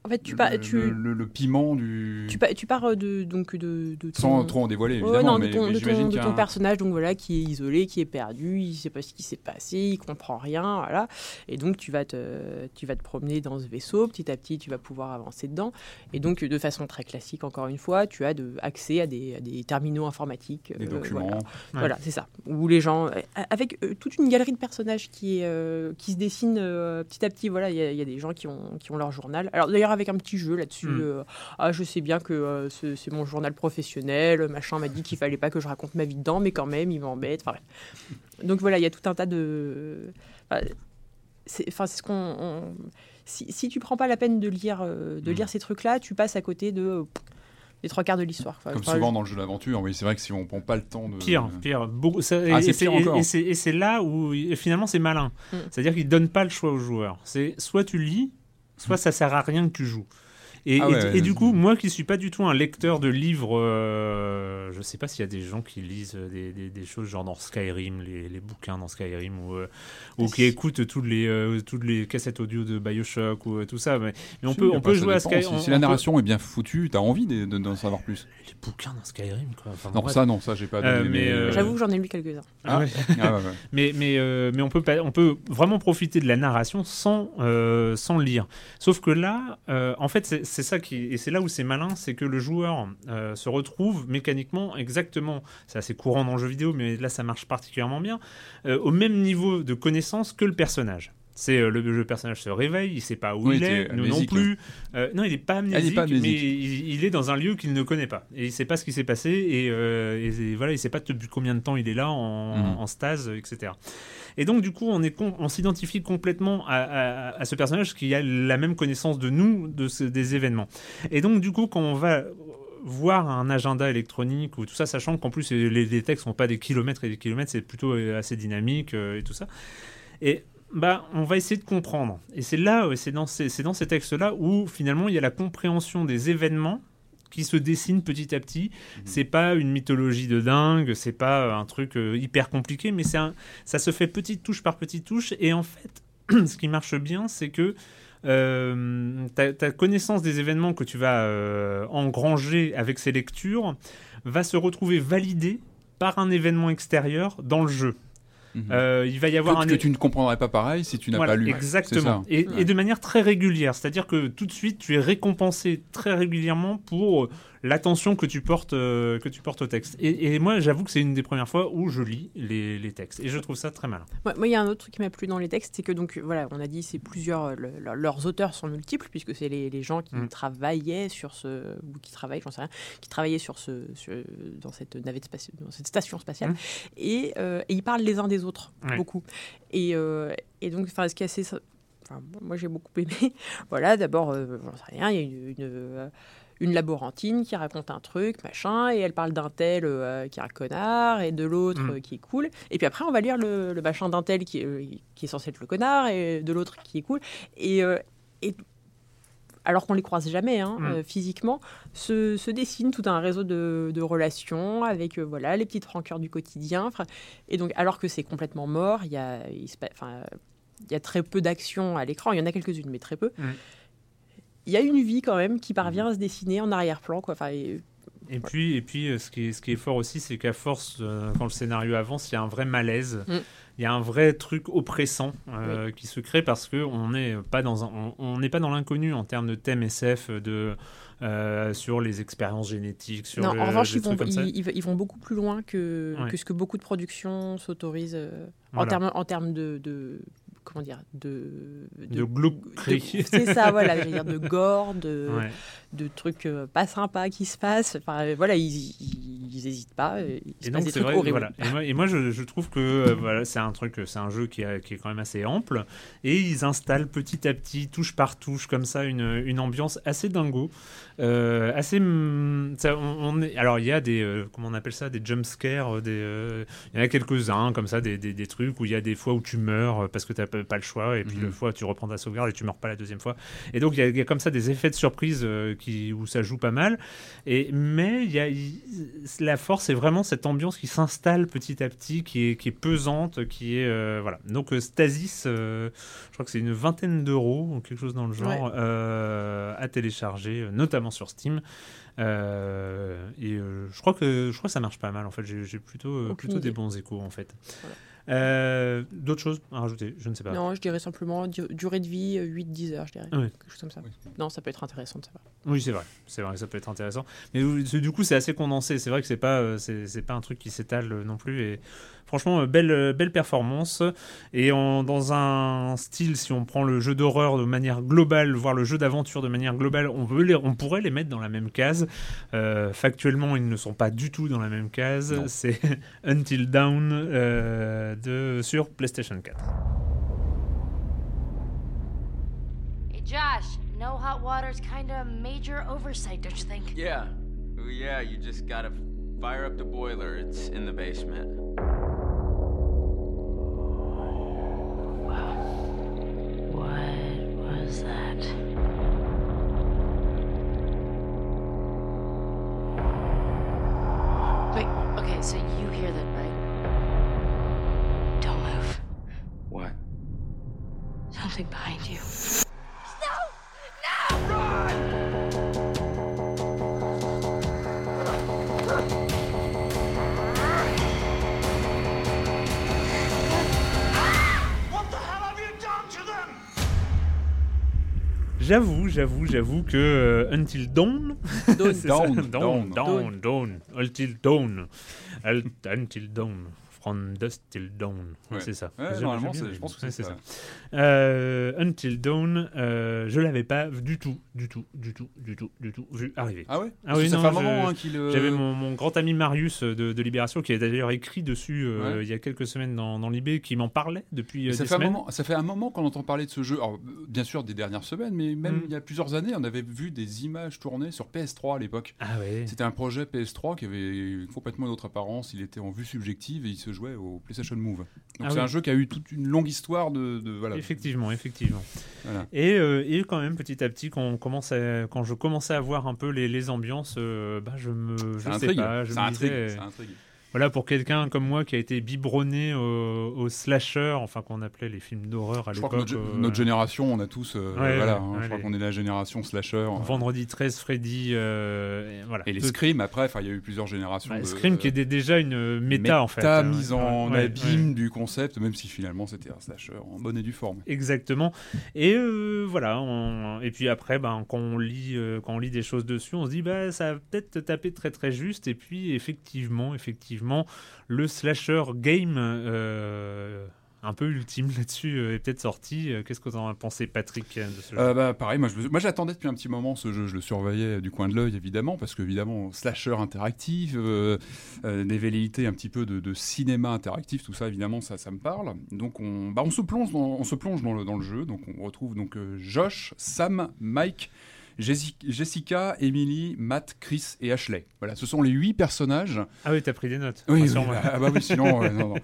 En fait, tu, le, pars tu, le- le- le piment du. tu, pa- tu pars de, donc de, de ton- Sans trop en dévoiler, Ouais, évidemment. non, mais, de ton, mais de ton- de personnage, donc voilà, qui est isolé, qui est perdu, il sait pas ce qui s'est passé, il comprend rien, voilà. Et donc tu vas te, tu vas te promener dans ce vaisseau, petit à petit, tu vas pouvoir avancer dedans. Et donc de façon très classique, encore une fois, tu as de, accès à des, à des terminaux informatiques. des euh, documents. voilà. Voilà, c'est ça. Où les gens, euh, avec euh, toute une galerie de personnages qui, est, euh, qui se dessinent euh, petit à petit. Voilà, il y, y a des gens qui ont, qui ont leur journal. Alors d'ailleurs avec un petit jeu là-dessus. Mm. euh, ah, je sais bien que euh, ce- c'est mon journal professionnel. Machin m'a dit qu'il fallait pas que je raconte ma vie dedans, mais quand même, il m'embête. Enfin, bref. Donc voilà, il y a tout un tas de. enfin, c'est enfin, c'est ce qu'on. on- Si, si tu prends pas la peine de lire, euh, de Mm. lire ces trucs-là, tu passes à côté de des trois quarts de l'histoire. Enfin, Comme enfin, souvent dans le jeu d'aventure, oui, c'est vrai que si on prend pas le temps de. Pire, pire. Beaucoup, ça- Ah, et- c'est et pire et- encore. et c'est- Et c'est là où finalement c'est malin. Mm. C'est-à-dire qu'il donne pas le choix aux joueurs. C'est soit tu lis, soit ça sert à rien que tu joues. Et, Ah et- ouais, et ouais, du coup, moi qui suis pas du tout un lecteur de livres, euh, je sais pas s'il y a des gens qui lisent des, des- des choses genre dans Skyrim, les, les bouquins dans Skyrim, ou, euh, ou qui écoutent toutes les, euh, toutes les cassettes audio de Bioshock ou euh, tout ça. Mais, mais on Si, peut, on peut jouer à. Skyrim. Si, si la narration est bien foutue, t'as envie de- de- d'en savoir plus. Les bouquins dans Skyrim, quoi. Enfin, Non, bref. ça, non, ça, j'ai pas Euh, donné. mais, euh, J'avoue que j'en ai lu quelques-uns. Ah ouais. Ah, ouais, ouais. Mais, mais, euh, mais on, peut pas, on peut vraiment profiter de la narration sans, euh, sans lire. Sauf que là, euh, en fait, c'est c'est ça qui. Et c'est là où c'est malin, c'est que le joueur euh, se retrouve mécaniquement exactement. C'est assez courant dans le jeu vidéo, mais là, ça marche particulièrement bien. euh, au même niveau de connaissance que le personnage. C'est euh, le, le personnage se réveille, il sait pas où Oui, il est, nous non plus. Euh, non, il est pas amnésique, pas amnésique. mais il, il est dans un lieu qu'il ne connaît pas et il sait pas ce qui s'est passé et, euh, et- et voilà, il sait pas depuis combien de temps il est là en, Mhm. en stase, etc. Et donc, du coup, on, s'identifie complètement à, ce personnage qui a la même connaissance de nous, de des événements. Et donc, du coup, quand on va voir un agenda électronique ou tout ça, sachant qu'en plus, les, les textes sont pas des kilomètres et des kilomètres, c'est plutôt euh, assez dynamique euh, et tout ça. Et bah, on va essayer de comprendre. Et c'est là, c'est dans ces textes-là où finalement il y a la compréhension des événements qui se dessinent petit à petit. C'est pas une mythologie de dingue, c'est pas un truc euh, hyper compliqué, mais c'est ça se fait petite touche par petite touche. Et en fait, ce qui marche bien, c'est que euh, ta, ta connaissance des événements que tu vas euh, engranger avec ces lectures va se retrouver validée par un événement extérieur dans le jeu. Euh, il va y avoir que, un que tu ne comprendrais pas pareil si tu n'as voilà, pas lu. Exactement. C'est ça. Et, et de manière très régulière. C'est-à-dire que tout de suite, tu es récompensé très régulièrement pour euh, l'attention que tu portes, euh, que tu portes au texte. Et, et moi, j'avoue que c'est une des premières fois où je lis les, les textes. Et je trouve ça très malin. Moi, moi, il y a un autre truc qui m'a plu dans les textes, c'est que donc voilà, on a dit c'est plusieurs, le- le- leurs auteurs sont multiples puisque c'est les, les gens qui Mm. travaillaient sur ce ou qui travaillent, j'en sais rien, qui travaillaient sur ce, sur- dans cette navette spatiale, dans cette station spatiale, Mm. et, euh, et ils parlent les uns des autres Ouais. beaucoup. Et, euh, et donc, enfin, ce qui est assez, enfin, moi j'ai beaucoup aimé. voilà, d'abord, euh, j'en sais rien, il y a une, une, euh, une laborantine qui raconte un truc, machin, et elle parle d'un tel euh, qui est un connard, et de l'autre Mm. euh, qui est cool. Et puis après, on va lire le, le machin d'un tel qui est, euh, qui est censé être le connard, et de l'autre qui est cool. Et, et alors qu'on les croise jamais hein, Mm. euh, physiquement, se, se dessine tout un réseau de, de relations avec euh, voilà les petites rancœurs du quotidien. Et donc, alors que c'est complètement mort, il y a, il se pa- enfin, il y a très peu d'actions à l'écran. Il y en a quelques-unes, mais très peu. Mm. Il y a une vie quand même qui parvient à se dessiner en arrière-plan. Quoi. Enfin, et- Et puis, et puis euh, ce, qui est, ce qui est fort aussi, c'est qu'à force, euh, quand le scénario avance, il y a un vrai malaise. Mm. Il y a un vrai truc oppressant euh, qui se crée parce que on n'est pas dans un- on- on n'est pas dans l'inconnu en termes de thème SF de euh, sur les expériences génétiques sur non, le- en revanche, ils vont, ils, vont beaucoup plus loin que, Ouais. que ce que beaucoup de productions s'autorisent euh, en termes en termes de, de- comment dire de De c'est ça voilà dire de gore de Ouais. De trucs euh, pas sympas qui se passent. Enfin, voilà, ils, ils, hésitent pas. Il se Et donc des c'est trucs vrai, horribles. voilà. Et moi, et moi, je, je trouve que euh, voilà, c'est un truc, c'est un jeu qui, a- qui est quand même assez ample, et ils installent petit à petit, touche par touche, comme ça, une, une ambiance assez dingo, euh, assez. ça, on, on est, alors il y a des, euh, comment on appelle ça, des jump scares, des, euh, il y en a quelques uns comme ça, des, des, des trucs où il y a des fois où tu meurs euh, parce que t'as pas pas le choix, et puis Mhm. le fois tu reprends ta sauvegarde et tu meurs pas la deuxième fois. Et donc il y a, il y a comme ça des effets de surprise euh, qui, où ça joue pas mal. Et, mais y a, la force, c'est vraiment cette ambiance qui s'installe petit à petit, qui est, qui est pesante, qui est. euh, voilà. Donc euh, Stasis, euh, je crois que c'est une vingtaine d'euros, ou quelque chose dans le genre, Ouais. euh, à télécharger, notamment sur Steam. Euh, et euh, je crois que je crois que ça marche pas mal en fait. J'ai plutôt euh, des bons échos en fait. Voilà. Euh, D'autres choses à rajouter? Je ne sais pas. Non, je dirais simplement du- durée de vie euh, 8-10 heures, je dirais. Ouais. Quelque chose comme ça. Non, ça peut être intéressant de savoir. Oui, c'est vrai. C'est vrai, ça peut être intéressant. Mais euh, du coup, c'est assez condensé. C'est vrai que c'est pas, euh, c'est c'est pas un truc qui s'étale euh, non plus. Et franchement, euh, belle, euh, belle performance. Et en- dans un style, si on prend le jeu d'horreur de manière globale, voire le jeu d'aventure de manière globale, on, veut les, on pourrait les mettre dans la même case. Euh, factuellement, ils ne sont pas du tout dans la même case. C'est Until euh, de, sur PlayStation 4. Hey, Josh, no hot water's kind of a major oversight, don't you think? Yeah. Oh, yeah, you just gotta fire up the boiler. It's in the basement. What was that? Wait, okay, so you hear that, What? Something behind you. J'avoue, j'avoue, j'avoue que euh, Until Dawn, Dawn. Dawn, Dawn, Dawn. Until Dawn, Until Dawn, From Dusk Till Dawn, Ouais. c'est ça. Ouais, normalement, je pense que c'est ça. Euh, Until Dawn, euh, je l'avais pas du tout, du tout, du tout, du tout, du tout vu arriver. Ah ouais? Ah oui, ça non, fait un moment hein, qu'il. euh, J'avais mon, mon grand ami Marius euh, de, de Libération qui a d'ailleurs écrit dessus Ouais. il y a quelques semaines dans, dans l'IB qui m'en parlait depuis ça des fait, un semaines. moment, ça fait un moment qu'on entend parler de ce jeu. Alors, bien sûr, des dernières semaines, mais même Mm. il y a plusieurs années, on avait vu des images tournées sur PS3 à l'époque. Ah ouais. C'était un projet PS3 qui avait complètement une autre apparence. Il était en vue subjective et il se jouait au PlayStation Move. Donc Ah c'est oui. un jeu qui a eu toute une longue histoire de, de- voilà. Effectivement, effectivement. Voilà. Et, euh, et quand même, petit à petit, quand, on commence à- quand je commençais à voir un peu les, les ambiances, euh, bah, je me, je sais intrigue. pas, je ça me intrigue. disais, ça intrigue. Voilà, pour quelqu'un comme moi qui a été biberonné au, au slasher, enfin qu'on appelait les films d'horreur à l'époque. notre, euh, notre génération, on a tous, euh, Ouais, voilà, ouais, hein, ouais, je crois qu'on est la génération slasher. euh, Vendredi 13, Freddy, euh, et voilà. et les Tout- Scream après, enfin, il y a eu plusieurs générations. bah, de- Scream qui dé- déjà une méta, en fait. méta hein. mise en abîme du concept, même si finalement c'était un slasher en bonne et due forme. Exactement. Et voilà. on- Et puis après, ben, quand on lit, quand on lit des choses dessus, on se dit bah ça va peut-être taper très très juste. Et puis effectivement, effectivement, le slasher game. euh, un peu ultime là-dessus euh, est peut-être sorti. Euh, Qu'est-ce que tu en pensé, Patrick, bah, pareil, moi j'attendais depuis un petit moment ce jeu, je le surveillais du coin de l'œil évidemment, parce que évidemment slasher interactif, des velléités un petit peu de, cinéma interactif, tout ça évidemment ça, me parle. Donc on, bah, on se plonge, dans, on se plonge dans, le, dans le jeu, donc on retrouve donc Josh, Sam, Mike. Jessi- Jessica, Emily, Matt, Chris et Ashley. Voilà, ce sont les huit personnages Ah oui, t'as pris des notes. oui, ah bah oui, sinon. euh, non, non.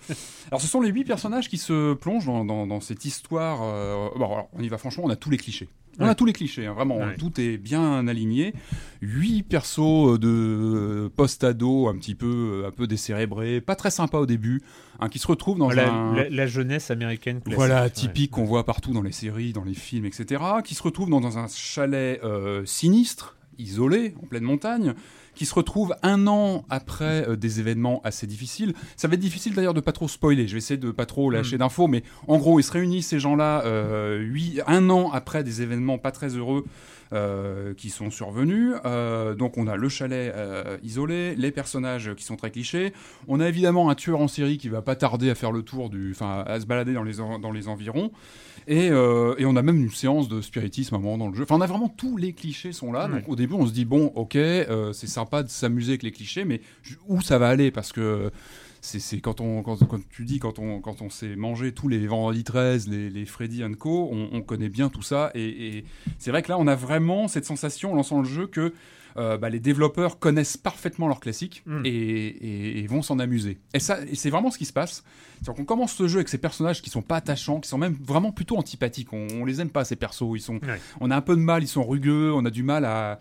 Alors, ce sont les huit personnages qui se plongent dans, dans- dans cette histoire. euh, bon, alors, on y va franchement, on a tous les clichés. On Ouais. a tous les clichés, hein, vraiment, Ouais. tout est bien aligné. Huit persos euh, de post-ado, un petit peu, euh, un peu décérébrés, pas très sympa au début, hein, qui se retrouvent dans Voilà, un. la, la jeunesse américaine classique. Voilà, ouais. typique qu'on voit partout dans les séries, dans les films, etc. Qui se retrouvent dans, dans un chalet euh, sinistre, isolé, en pleine montagne, qui se retrouve un an après euh, des événements assez difficiles. Ça va être difficile d'ailleurs de pas trop spoiler. Je vais essayer de pas trop lâcher d'infos, mais en gros, ils se réunissent ces gens-là euh, huit- un an après des événements pas très heureux. Euh, qui sont survenus. Euh, donc on a le chalet euh, isolé, les personnages qui sont très clichés. On a évidemment un tueur en série qui va pas tarder à faire le tour du, enfin à se balader dans les dans les environs. Et, et on a même une séance de spiritisme à un moment dans le jeu. Enfin, on a vraiment tous les clichés sont là. Donc au début, on se dit bon, ok, c'est sympa de s'amuser avec les clichés, mais où ça va aller? Parce que c'est c'est quand on quand, quand tu dis quand on quand on s'est mangé tous les vendredis 13 les, les Freddy and Co on, on connaît bien tout ça et, et c'est vrai que là on a vraiment cette sensation en lançant le jeu que euh, bah, les développeurs connaissent parfaitement leurs classiques Mm. et, et- et vont s'en amuser. Et ça, et c'est vraiment ce qui se passe. C'est qu'on commence ce jeu avec ces personnages qui sont pas attachants, qui sont même vraiment plutôt antipathiques. On, on les aime pas ces persos. Ils sont, Ouais. on a un peu de mal. Ils sont rugueux. On a du mal à,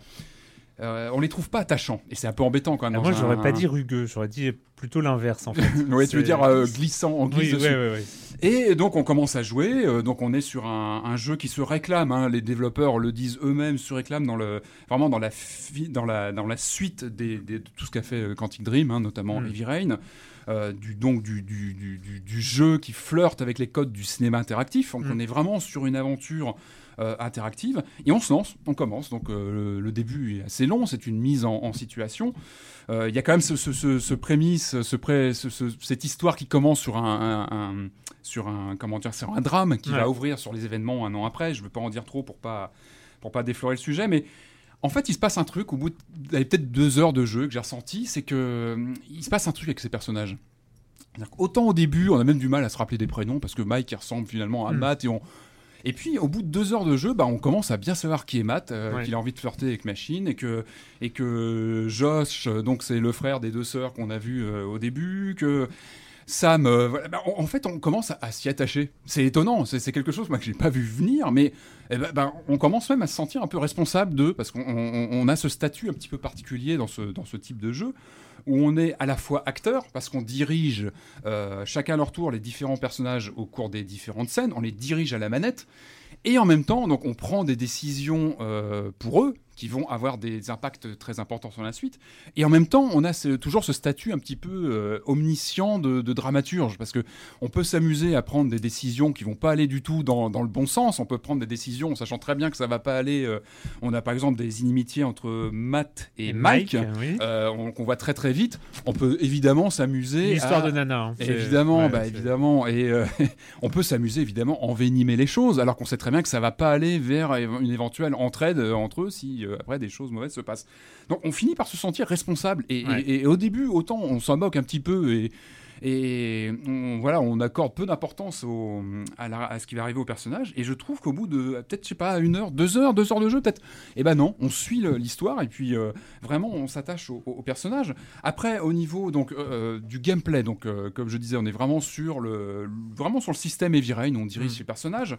euh, on les trouve pas attachants. Et c'est un peu embêtant quand même. Ah, moi, j'aurais un- pas dit rugueux, j'aurais dit plutôt l'inverse en fait. Ouais, tu veux dire euh, glissant en glisse Oui, dessus. ouais, ouais, ouais. Et donc on commence à jouer, euh, donc on est sur un, un jeu qui se réclame, hein, les développeurs le disent eux-mêmes, se réclament dans le, vraiment dans la, fi- dans la, dans la suite des, des- de tout ce qu'a fait Quantic Dream, hein, notamment Mm. Heavy Rain, euh, du, donc du, du, du, du- du jeu qui flirte avec les codes du cinéma interactif, donc Mm. on est vraiment sur une aventure euh, interactive, et on se lance, on commence, donc euh, le, le début est assez long, c'est une mise en, en situation, Euh, il y a quand même ce, ce, ce, ce prémisse, ce pré- ce- ce- cette histoire qui commence sur un, un- un- sur un comment dire, sur un drame qui Ouais. va ouvrir sur les événements un an après. Je ne veux pas en dire trop pour pas pour pas déflorer le sujet, mais en fait, il se passe un truc au bout de peut-être deux heures de jeu que j'ai ressenti, c'est que hum, il se passe un truc avec ces personnages. Qu'autant au début, on a même du mal à se rappeler des prénoms parce que Mike il ressemble finalement à Mm. Matt et on et puis au bout de deux heures de jeu, bah, on commence à bien savoir qui est Matt, euh, Ouais. qu'il a envie de flirter avec Machine et que et que Josh, euh, donc c'est le frère des deux sœurs qu'on a vu euh, au début, que Euh, voilà, bah, en fait, on commence à, s'y attacher. C'est étonnant, c'est quelque chose moi, que j'ai pas vu venir, mais eh ben, ben, on commence même à se sentir un peu responsable d'eux, parce qu'on on- on a ce statut un petit peu particulier dans ce, dans ce type de jeu, où on est à la fois acteur, parce qu'on dirige euh, chacun à leur tour les différents personnages au cours des différentes scènes, on les dirige à la manette, et en même temps, donc, on prend des décisions euh, pour eux qui vont avoir des impacts très importants sur la suite. Et en même temps, on a ce- toujours ce statut un petit peu euh, omniscient de, de dramaturge, parce que on peut s'amuser à prendre des décisions qui vont pas aller du tout dans, dans le bon sens. On peut prendre des décisions en sachant très bien que ça va pas aller. euh, on a par exemple des inimitiés entre Matt et, Mike, oui. euh, on- qu'on voit très très vite. On peut évidemment s'amuser. L'histoire à- de Nana. hein. Évidemment, ouais, bah, évidemment, et on peut s'amuser évidemment envenimer les choses, alors qu'on sait très bien que ça va pas aller vers une éventuelle entraide entre eux si après des choses mauvaises se passent. Donc on finit par se sentir responsable. Et, Ouais. et- et au début, autant on s'en moque un petit peu et et on, voilà, on accorde peu d'importance à, ce qui va arriver au personnage. Et je trouve qu'au bout de peut-être, je sais pas, une heure, deux heures, deux heures de jeu, peut-être, eh ben non, on suit l'histoire et puis euh, vraiment on s'attache au, au personnage. Après, au niveau donc euh, du gameplay, donc euh, comme je disais, on est vraiment sur le, vraiment sur le système Heavy Rain, on dirige Mm. les personnages.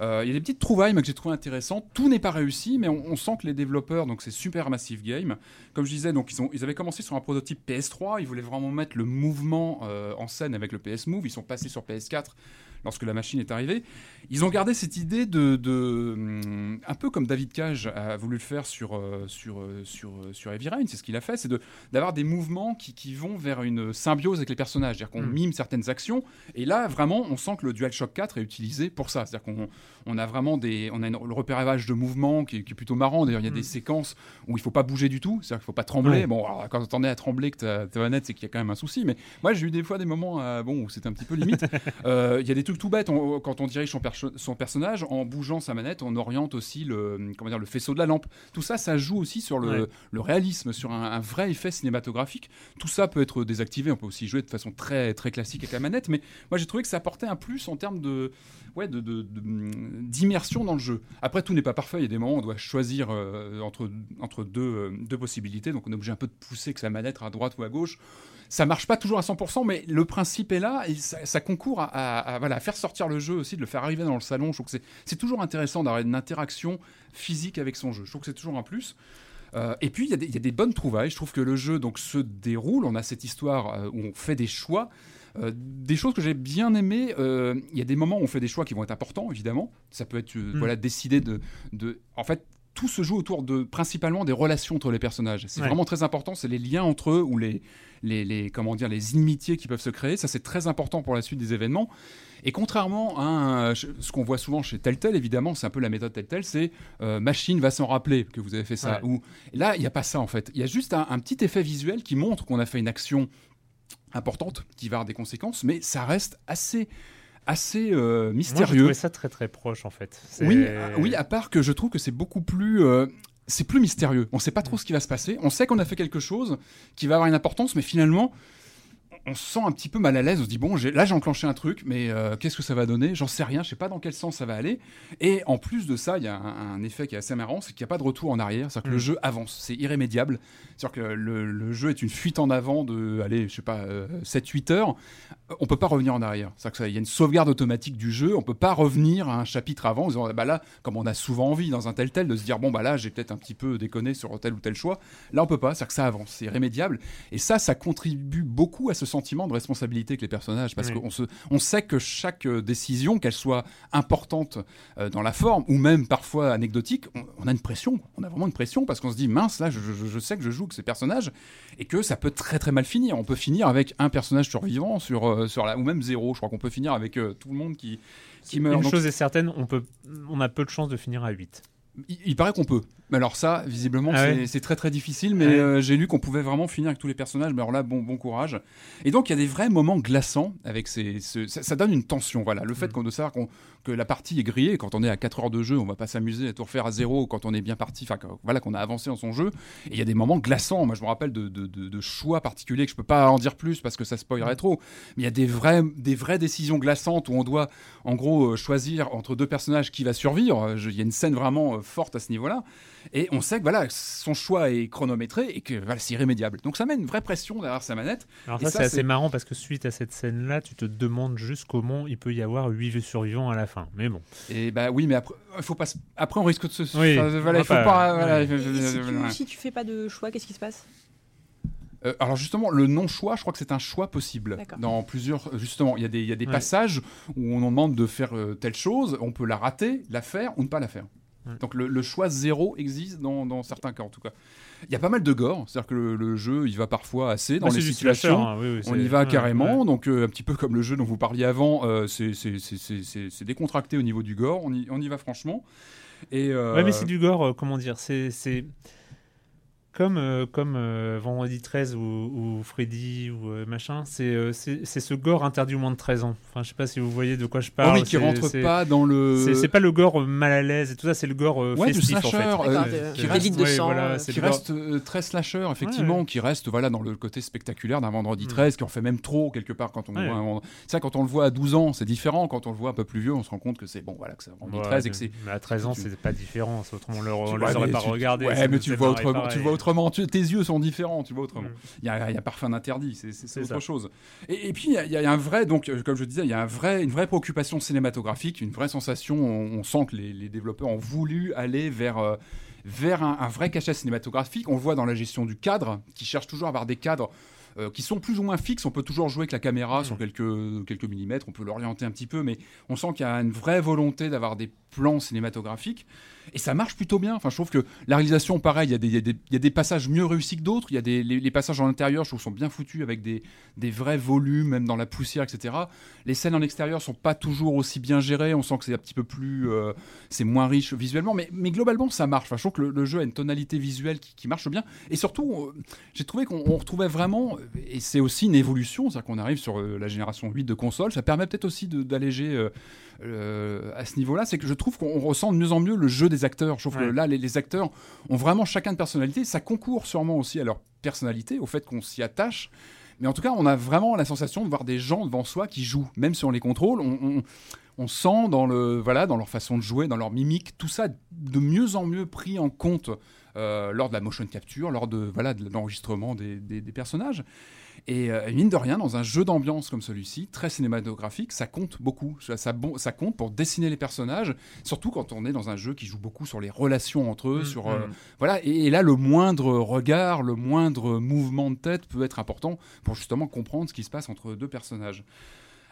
Euh, Il y a des petites trouvailles moi, que j'ai trouvé intéressantes. Tout n'est pas réussi, mais on, on sent que les développeurs, donc c'est super massive game. Comme je disais, donc ils, ont, ils avaient commencé sur un prototype PS3. Ils voulaient vraiment mettre le mouvement euh, en scène avec le PS Move. Ils sont passés sur PS4 lorsque la machine est arrivée. Ils ont gardé cette idée de, de hum, un peu comme David Cage a voulu le faire sur euh, sur euh, sur euh, sur Heavy Rain. C'est ce qu'il a fait, c'est de d'avoir des mouvements qui, qui vont vers une symbiose avec les personnages, c'est-à-dire qu'on Mm. mime certaines actions. Et là, vraiment, on sent que le DualShock 4 est utilisé pour ça. C'est-à-dire qu'on on a vraiment des, on a une- le repérage de mouvements qui, est- qui est plutôt marrant. D'ailleurs, il y a Mm. des séquences où il faut pas bouger du tout, c'est-à-dire qu'il faut pas trembler. Ouais. Bon, alors, quand on est à trembler que ta, ta manette, c'est qu'il y a quand même un souci. Mais moi, j'ai eu des fois des moments, euh, bon, où c'était un petit peu limite. Euh, Il y a des trucs tout bêtes. On- quand on dirige son, perso- son personnage, en bougeant sa manette, on oriente aussi le, comment dire, le faisceau de la lampe. Tout ça, ça joue aussi sur le, Ouais. le réalisme, sur un, un vrai effet cinématographique. Tout ça peut être désactivé. On peut aussi jouer de façon très, très classique avec la manette. Mais moi, j'ai trouvé que ça apportait un plus en termes de, ouais, de, de- de- d'immersion dans le jeu. Après, tout n'est pas parfait. Il y a des moments où on doit choisir euh, entre, entre deux, euh, deux possibilités. Donc, on est obligé un peu de pousser que sa manette à droite ou à gauche. Ça marche pas toujours à 100%, mais le principe est là et ça, ça concourt à, à- à, voilà, à faire sortir le jeu aussi, de le faire arriver dans le salon. Je trouve que c'est, toujours intéressant d'avoir une interaction physique avec son jeu. Je trouve que c'est toujours un plus. Euh, et puis, il y, a des- il y a des bonnes trouvailles. Je trouve que le jeu donc, se déroule. On a cette histoire euh, où on fait des choix. Euh, des choses que j'ai bien aimées. Il y a des moments où on fait des choix qui vont être importants, évidemment. Ça peut être euh, Mm. voilà, décider de, de. En fait, tout se joue autour de principalement des relations entre les personnages. C'est Ouais. vraiment très important, c'est les liens entre eux ou les, les, les- comment dire, les inimitiés qui peuvent se créer. Ça, c'est très important pour la suite des événements. Et contrairement à un- ce qu'on voit souvent chez Telltale, évidemment, c'est un peu la méthode Telltale, c'est euh, machine va s'en rappeler que vous avez fait ça. Ouais. Ou là, il n'y a pas ça en fait. Il y a juste un, un petit effet visuel qui montre qu'on a fait une action importante qui va avoir des conséquences, mais ça reste assez assez euh, Moi, mystérieux. trouvé ça très très proche en fait. Oui, euh, oui, à part que je trouve que c'est beaucoup plus. euh, c'est plus mystérieux. On ne sait pas trop ce qui va se passer. On sait qu'on a fait quelque chose qui va avoir une importance, mais finalement, on se sent un petit peu mal à l'aise. On se dit, bon, j'ai- là j'ai enclenché un truc, mais euh, qu'est-ce que ça va donner? J'en sais rien, je sais pas dans quel sens ça va aller. Et en plus de ça, il y a un, un effet qui est assez marrant, c'est qu'il n'y a pas de retour en arrière. C'est-à-dire que le Mm. jeu avance, c'est irrémédiable. C'est-à-dire que le, le jeu est une fuite en avant de, allez, je sais pas, 7-8 heures. On peut pas revenir en arrière. C'est-à-dire qu'il y a une sauvegarde automatique du jeu. On peut pas revenir à un chapitre avant en disant, bah là, comme on a souvent envie dans un tel tel de se dire, bon, bah là, j'ai peut-être un petit peu déconné sur tel ou tel choix. Là, on peut pas. C'est-à-dire que ça avance, c'est irrémédiable. Et ça, ça contribue beaucoup à ce sentiment de responsabilité que les personnages, parce Oui. qu'on se, on sait que chaque euh, décision, qu'elle soit importante euh, dans la forme ou même parfois anecdotique, on, on a une pression. On a vraiment une pression parce qu'on se dit mince, là, je, je- je sais que je joue que ces personnages et que ça peut très très mal finir. On peut finir avec un personnage survivant sur, euh, sur la, ou même zéro. Je crois qu'on peut finir avec euh, tout le monde qui, qui meurt. Une Donc, chose est certaine, on, peut, on a peu de chances de finir à 8. il, il paraît qu'on peut. Mais alors ça, visiblement, Ah c'est ouais très très difficile. Mais Ouais. euh, j'ai lu qu'on pouvait vraiment finir avec tous les personnages. Mais alors là, bon, bon courage. Et donc, il y a des vrais moments glaçants avec ces. ce- ça, ça donne une tension. Voilà, le fait Mm. qu'on de savoir que la partie est grillée. Quand on est à 4 heures de jeu, on va pas s'amuser à tout refaire à zéro. Quand on est bien parti, enfin, voilà, qu'on a avancé dans son jeu. Et il y a des moments glaçants. Moi, je me rappelle de, de- de- de choix particuliers que je peux pas en dire plus parce que ça Mm. spoilerait trop. Mais il y a des vraies, des vraies décisions glaçantes où on doit, en gros, euh, choisir entre deux personnages qui va survivre. Il y a une scène vraiment euh, forte à ce niveau-là. Et on sait que voilà, son choix est chronométré et que voilà, c'est irrémédiable. Donc ça met une vraie pression derrière sa manette. Alors ça, ça, c'est assez marrant parce que suite à cette scène-là, tu te demandes juste comment il peut y avoir 8 survivants à la fin. Mais bon. Et bah oui, mais après, il faut pas. se- Après, on risque de se. Oui, enfin, voilà, faut pas. voilà, ouais. si, tu, si tu fais pas de choix, qu'est-ce qui se passe? Euh, alors justement, le non-choix, je crois que c'est un choix possible. Dans plusieurs, justement, il y a des, il y a des Ouais. passages où on nous demande de faire euh, telle chose, on peut la rater, la faire ou ne pas la faire. Ouais. Donc le, le choix zéro existe dans, dans certains cas en tout cas. Il y a pas mal de gore, c'est-à-dire que le, le jeu, il va parfois assez dans Ouais, les situations. hein, oui, oui, On y va ouais, carrément, ouais. donc euh, un petit peu comme le jeu dont vous parliez avant, euh, c'est- décontracté au niveau du gore, on y, on y va franchement. Et, euh, Ouais, mais c'est du gore, comment dire, c'est comme euh, comme euh, Vendredi 13 ou, ou Freddy ou euh, machin, c'est euh, c'est c'est ce gore interdit au moins de 13 ans. Enfin, je sais pas si vous voyez de quoi je oh parle. oui, qui rentre pas dans le. C'est pas le gore mal à l'aise et tout ça, c'est le gore euh, Ouais, du festif en fait. euh, des litres de ouais, sang, voilà, qui reste euh, très slasher, effectivement, Ouais. qui reste voilà, dans le côté spectaculaire d'un vendredi Mm. 13, qui en fait même trop quelque part quand on Ouais. voit un Ça, quand on le voit à 12 ans, c'est différent. Quand on le voit un peu plus vieux, on se rend compte que c'est bon, voilà, que c'est un vendredi Ouais, 13 et que c'est. mais à 13 ans, tu- c'est pas différent. Autrement, on le- on Tu- les ouais, aurait mais pas tu- regardés. Ouais, mais tu vois autrement. Autrement. Tu- tes yeux sont différents. Tu vois autrement. Mm. Il y y a parfum d'interdit. C'est autre ça. chose. Et, et puis il y, a- il y a un vrai, donc euh, comme je disais, il y a un vrai, une vraie préoccupation cinématographique, une vraie sensation. On, on sent que les, les développeurs ont voulu aller vers euh, vers un, un vrai cachet cinématographique. On le voit dans la gestion du cadre, qui cherche toujours à avoir des cadres. euh, qui sont plus ou moins fixes, on peut toujours jouer avec la caméra Mm. sur quelques, quelques millimètres, on peut l'orienter un petit peu, mais on sent qu'il y a une vraie volonté d'avoir des plans cinématographiques. Et ça marche plutôt bien. Enfin, je trouve que la réalisation, pareil, il y, a des- passages mieux réussis que d'autres. Il y a des les, passages en intérieur, je trouve, sont bien foutus avec des, des vrais volumes, même dans la poussière, etc. Les scènes en extérieur sont pas toujours aussi bien gérées. On sent que c'est un petit peu plus, euh, c'est moins riche visuellement, mais, globalement, ça marche. Je trouve que le, jeu a une tonalité visuelle qui, marche bien. Et surtout, euh, j'ai trouvé qu'on on retrouvait vraiment, et c'est aussi une évolution, c'est-à-dire qu'on arrive sur euh, la génération 8 de consoles. Ça permet peut-être aussi d'alléger. Euh, à ce niveau-là, c'est que je trouve qu'on ressent de mieux en mieux le jeu des acteurs. Je trouve Ouais. que là, les, les acteurs ont vraiment chacun de personnalité. Ça concourt sûrement aussi à leur personnalité, au fait qu'on s'y attache. Mais en tout cas, on a vraiment la sensation de voir des gens devant soi qui jouent, même si on les contrôle. On, on- on sent dans, le, voilà, dans leur façon de jouer, dans leur mimique, tout ça de mieux en mieux pris en compte euh, lors de la motion capture, lors de voilà de l'enregistrement des, des- des personnages. Et euh, mine de rien, dans un jeu d'ambiance comme celui-ci, très cinématographique, ça compte beaucoup. Ça, ça, bon- ça compte pour dessiner les personnages, surtout quand on est dans un jeu qui joue beaucoup sur les relations entre eux, Mm, sur mm. euh, voilà. Et, et là, le moindre regard, le moindre mouvement de tête peut être important pour justement comprendre ce qui se passe entre deux personnages.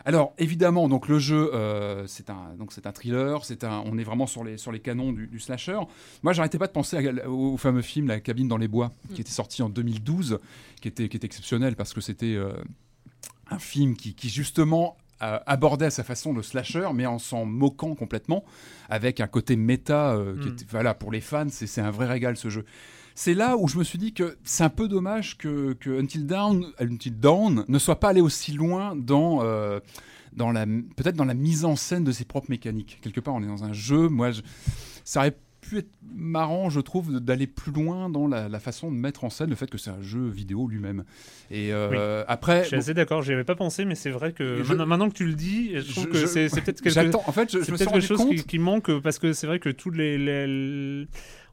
Alors évidemment, donc le jeu, euh, c'est un donc c'est un thriller, c'est un, on est vraiment sur les sur les canons du, du slasher. Moi, j'arrêtais pas de penser à- au, fameux film La cabine dans les bois, qui était sorti en 2012, qui était qui était exceptionnel parce que c'était euh, un film qui, qui justement abordait à sa façon le slasher, mais en s'en moquant complètement, avec un côté méta euh, qui Mm. était, voilà, pour les fans, c'est c'est un vrai régal ce jeu. C'est là où je me suis dit que c'est un peu dommage que, que Until Dawn, Until Dawn ne soit pas allé aussi loin dans, euh, dans la, peut-être dans la mise en scène de ses propres mécaniques. Quelque part, on est dans un jeu. Moi, je- ça aurait pu être marrant, je trouve, d'aller plus loin dans la, la façon de mettre en scène le fait que c'est un jeu vidéo lui-même. Et euh, après, Je suis assez d'accord, j'y avais pas pensé, mais c'est vrai que je- maintenant, que tu le dis, je trouve je- que c'est peut-être quelque. En fait, je, me chose qui, qui manque euh, parce que c'est vrai que toutes les, les-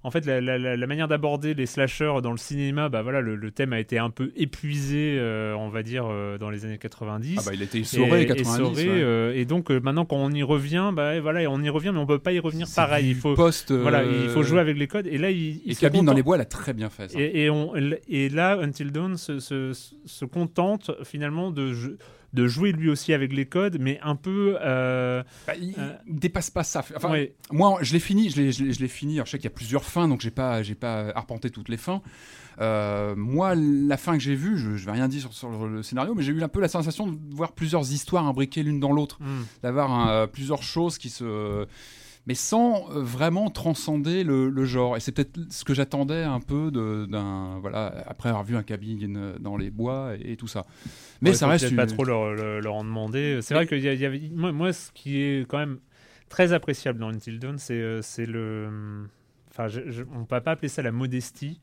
en fait la, la- la- la manière d'aborder les slashers dans le cinéma, bah voilà, le, le thème a été un peu épuisé, euh, on va dire euh, dans les années 90. Ah bah, il était essoré, et, 90. essoré, ouais. euh, et donc maintenant quand on y revient, bah et voilà, on y revient, mais on peut pas y revenir pareil. Il faut, post, voilà, il faut jouer avec les codes. Et là, il, il Et Cabine dans les bois, elle a très bien fait ça. et, et on, et là, Until Dawn se, se, se contente finalement de, de jouer lui aussi avec les codes, mais un peu. euh, Bah, il, Euh, dépasse pas ça. Enfin, ouais. moi, je l'ai fini, je l'ai, je l'ai- je fini. Alors, je sais qu'il y a plusieurs fins, donc j'ai pas, j'ai pas arpenté toutes les fins. Euh, moi, la fin que j'ai vue, je, je vais rien dire sur, sur le scénario, mais j'ai eu un peu la sensation de voir plusieurs histoires imbriquées l'une dans l'autre, hmm. d'avoir euh, plusieurs choses qui se, mais sans vraiment transcender le, le genre. Et c'est peut-être ce que j'attendais un peu de- d'un, voilà, après avoir vu un cabine dans les bois et, et tout ça. Mais Ouais, ça reste peut-être une- pas trop leur, leur- leur en demander. C'est vrai qu'il y, a- y. Moi, moi, ce qui est quand même très appréciable dans Until Dawn, c'est euh, c'est le. Enfin, je, je- on peut pas appeler ça la modestie,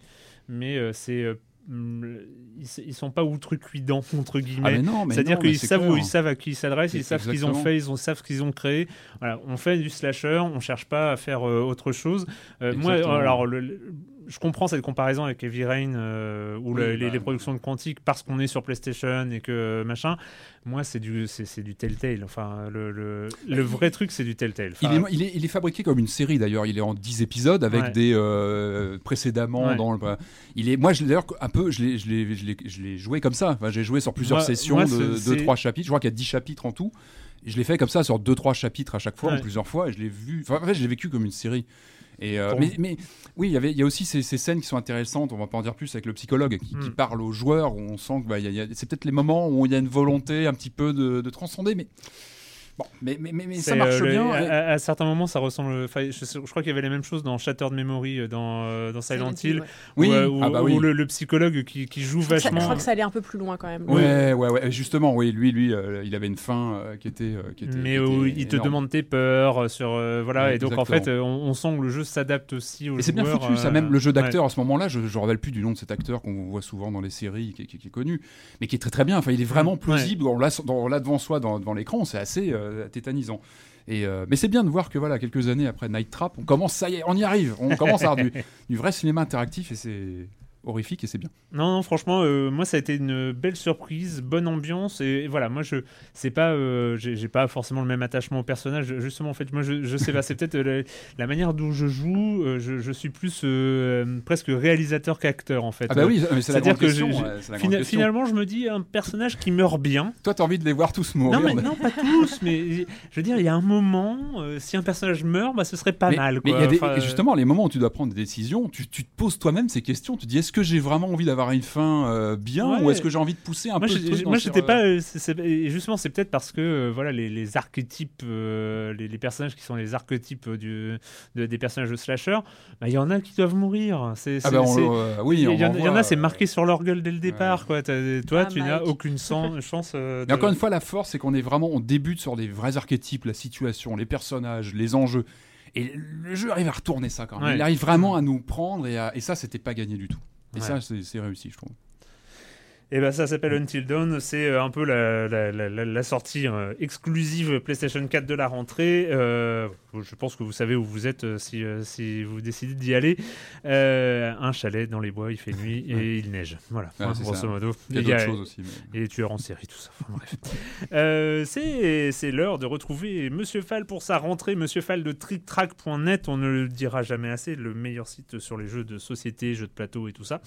mais euh, c'est. euh, hum, ils, sont pas outrecuidants entre guillemets. Ah mais C'est-à-dire qu'ils savent où ils savent à qui ils s'adressent, ils savent ce qu'ils ont fait, ils ont- savent ce qu'ils ont créé. Voilà, on fait du slasher, on cherche pas à faire euh, autre chose. Euh, moi, alors, le- le- je comprends cette comparaison avec Heavy Rain euh, ou Oui, le- les, bah, les productions de Quantique parce qu'on est sur PlayStation et que machin. Moi, c'est du, c'est, du Telltale. Enfin, le, le, le vrai truc, c'est du Telltale. Il Enfin, est, il, est, il est fabriqué comme une série d'ailleurs. Il est en 10 épisodes avec Ouais. des euh, précédemment Ouais. dans le. Il est, moi, d'ailleurs un peu, je l'ai, je joué comme ça. Enfin, j'ai joué sur plusieurs Moi- sessions moi, de c'est- 2-3 chapitres. Je crois qu'il y a 10 chapitres en tout. Et je l'ai fait comme ça sur 2-3 chapitres à chaque fois, Ouais. ou plusieurs fois. Et je l'ai vu. Enfin, en fait, je l'ai vécu comme une série. Et euh, mais, mais oui, il y avait, il y a aussi ces, ces scènes qui sont intéressantes. On va pas en dire plus avec le psychologue qui, qui Mm. parle aux joueurs où on sent que bah, c'est peut-être les moments où il y a une volonté un petit peu de, de transcender, mais bon, mais, mais, mais, mais ça marche euh, le- bien. À, et- à- à certains moments, ça ressemble. je, crois qu'il y avait la même chose dans Shattered Memory, euh, dans, euh, dans Silent, Hill, ouais. Oui, où, euh, où- ah bah où oui. le, le psychologue qui, qui joue Je ça- vachement. Je crois que ça allait un peu plus loin quand même. Ouais, ouais, ouais. Justement, oui, lui, lui, euh, il avait une fin euh, qui était, euh, qui était. mais qui où était il te demande tes peurs sur euh, voilà Ouais, et donc en fait on, on sent que le jeu s'adapte aussi aux Et c'est bien foutu, ça. Même le jeu d'acteur ouais. à ce moment-là, je ne me rappelle plus du nom de cet acteur qu'on voit souvent dans les séries, qui, qui- qui est connu, mais qui est très très bien. Enfin, il est vraiment Ouais. plausible. On l'a dans- on l'a devant soi, dans- devant l'écran, c'est assez euh, tétanisant. Et euh, mais c'est bien de voir que voilà, quelques années après Night Trap, on commence, ça y est, on y arrive. On commence à avoir du, du vrai cinéma interactif et c'est horrifique et c'est bien. Non, non, franchement, euh, moi ça a été une belle surprise, bonne ambiance et, et voilà, moi je c'est pas, euh, j'ai pas forcément le même attachement au personnage. Justement, en fait, moi je, je sais pas, c'est peut-être euh, la, la manière dont je joue. euh, je, je suis plus presque réalisateur qu'acteur en fait. Ah bah oui, mais c'est la C'est-à-dire que question. Fina- question. finalement, je me dis un personnage qui meurt bien. Toi, t'as envie de les voir tous mourir. Non, mais non, pas tous, mais je veux dire, il y a un moment, si un personnage meurt, bah, ce serait pas mais, mal. quoi. il y a des- Enfin, et justement, les moments où tu dois prendre des décisions, tu, tu te poses toi-même ces questions. Tu te dis est-ce que j'ai vraiment envie d'avoir une fin euh, bien Ouais. ou est-ce que j'ai envie de pousser un moi, peu le truc moi, j'étais pas. euh, et justement, c'est peut-être parce que euh, voilà, les, les archétypes, euh, les, les personnages qui sont les archétypes du, de- des personnages de slasher, bah, il y en a qui doivent mourir. C'est, Ah bah, euh, oui, il y, on en- y a, c'est euh, marqué sur leur gueule dès le départ. Quoi. Toi, Ah, tu n'as aucune chance. euh, Mais encore une fois, la force, c'est qu'on est vraiment, on débute sur des vrais archétypes, la situation, les personnages, les enjeux. Et le jeu arrive à retourner ça quand même. Ouais. Il arrive vraiment à nous prendre et, à- et ça, c'était pas gagné du tout. Et Ouais. ça, c'est réussi, je trouve. Et ben ça s'appelle Until Dawn, c'est euh, un peu la, la- la- la- la sortie euh, exclusive PlayStation 4 de la rentrée. Euh, je pense que vous savez où vous êtes euh, si, euh, si vous décidez d'y aller. Euh, un chalet dans les bois, il fait nuit et il neige. Voilà, Ouais, hein, grosso ça. modo. Il y a d'autres choses aussi. mais- et les tueurs en série, tout ça. Enfin, bref. Euh, c'est l'heure de retrouver Monsieur Fall pour sa rentrée. Monsieur Fall de TrickTrack.net, on ne le dira jamais assez, le meilleur site sur les jeux de société, jeux de plateau et tout ça.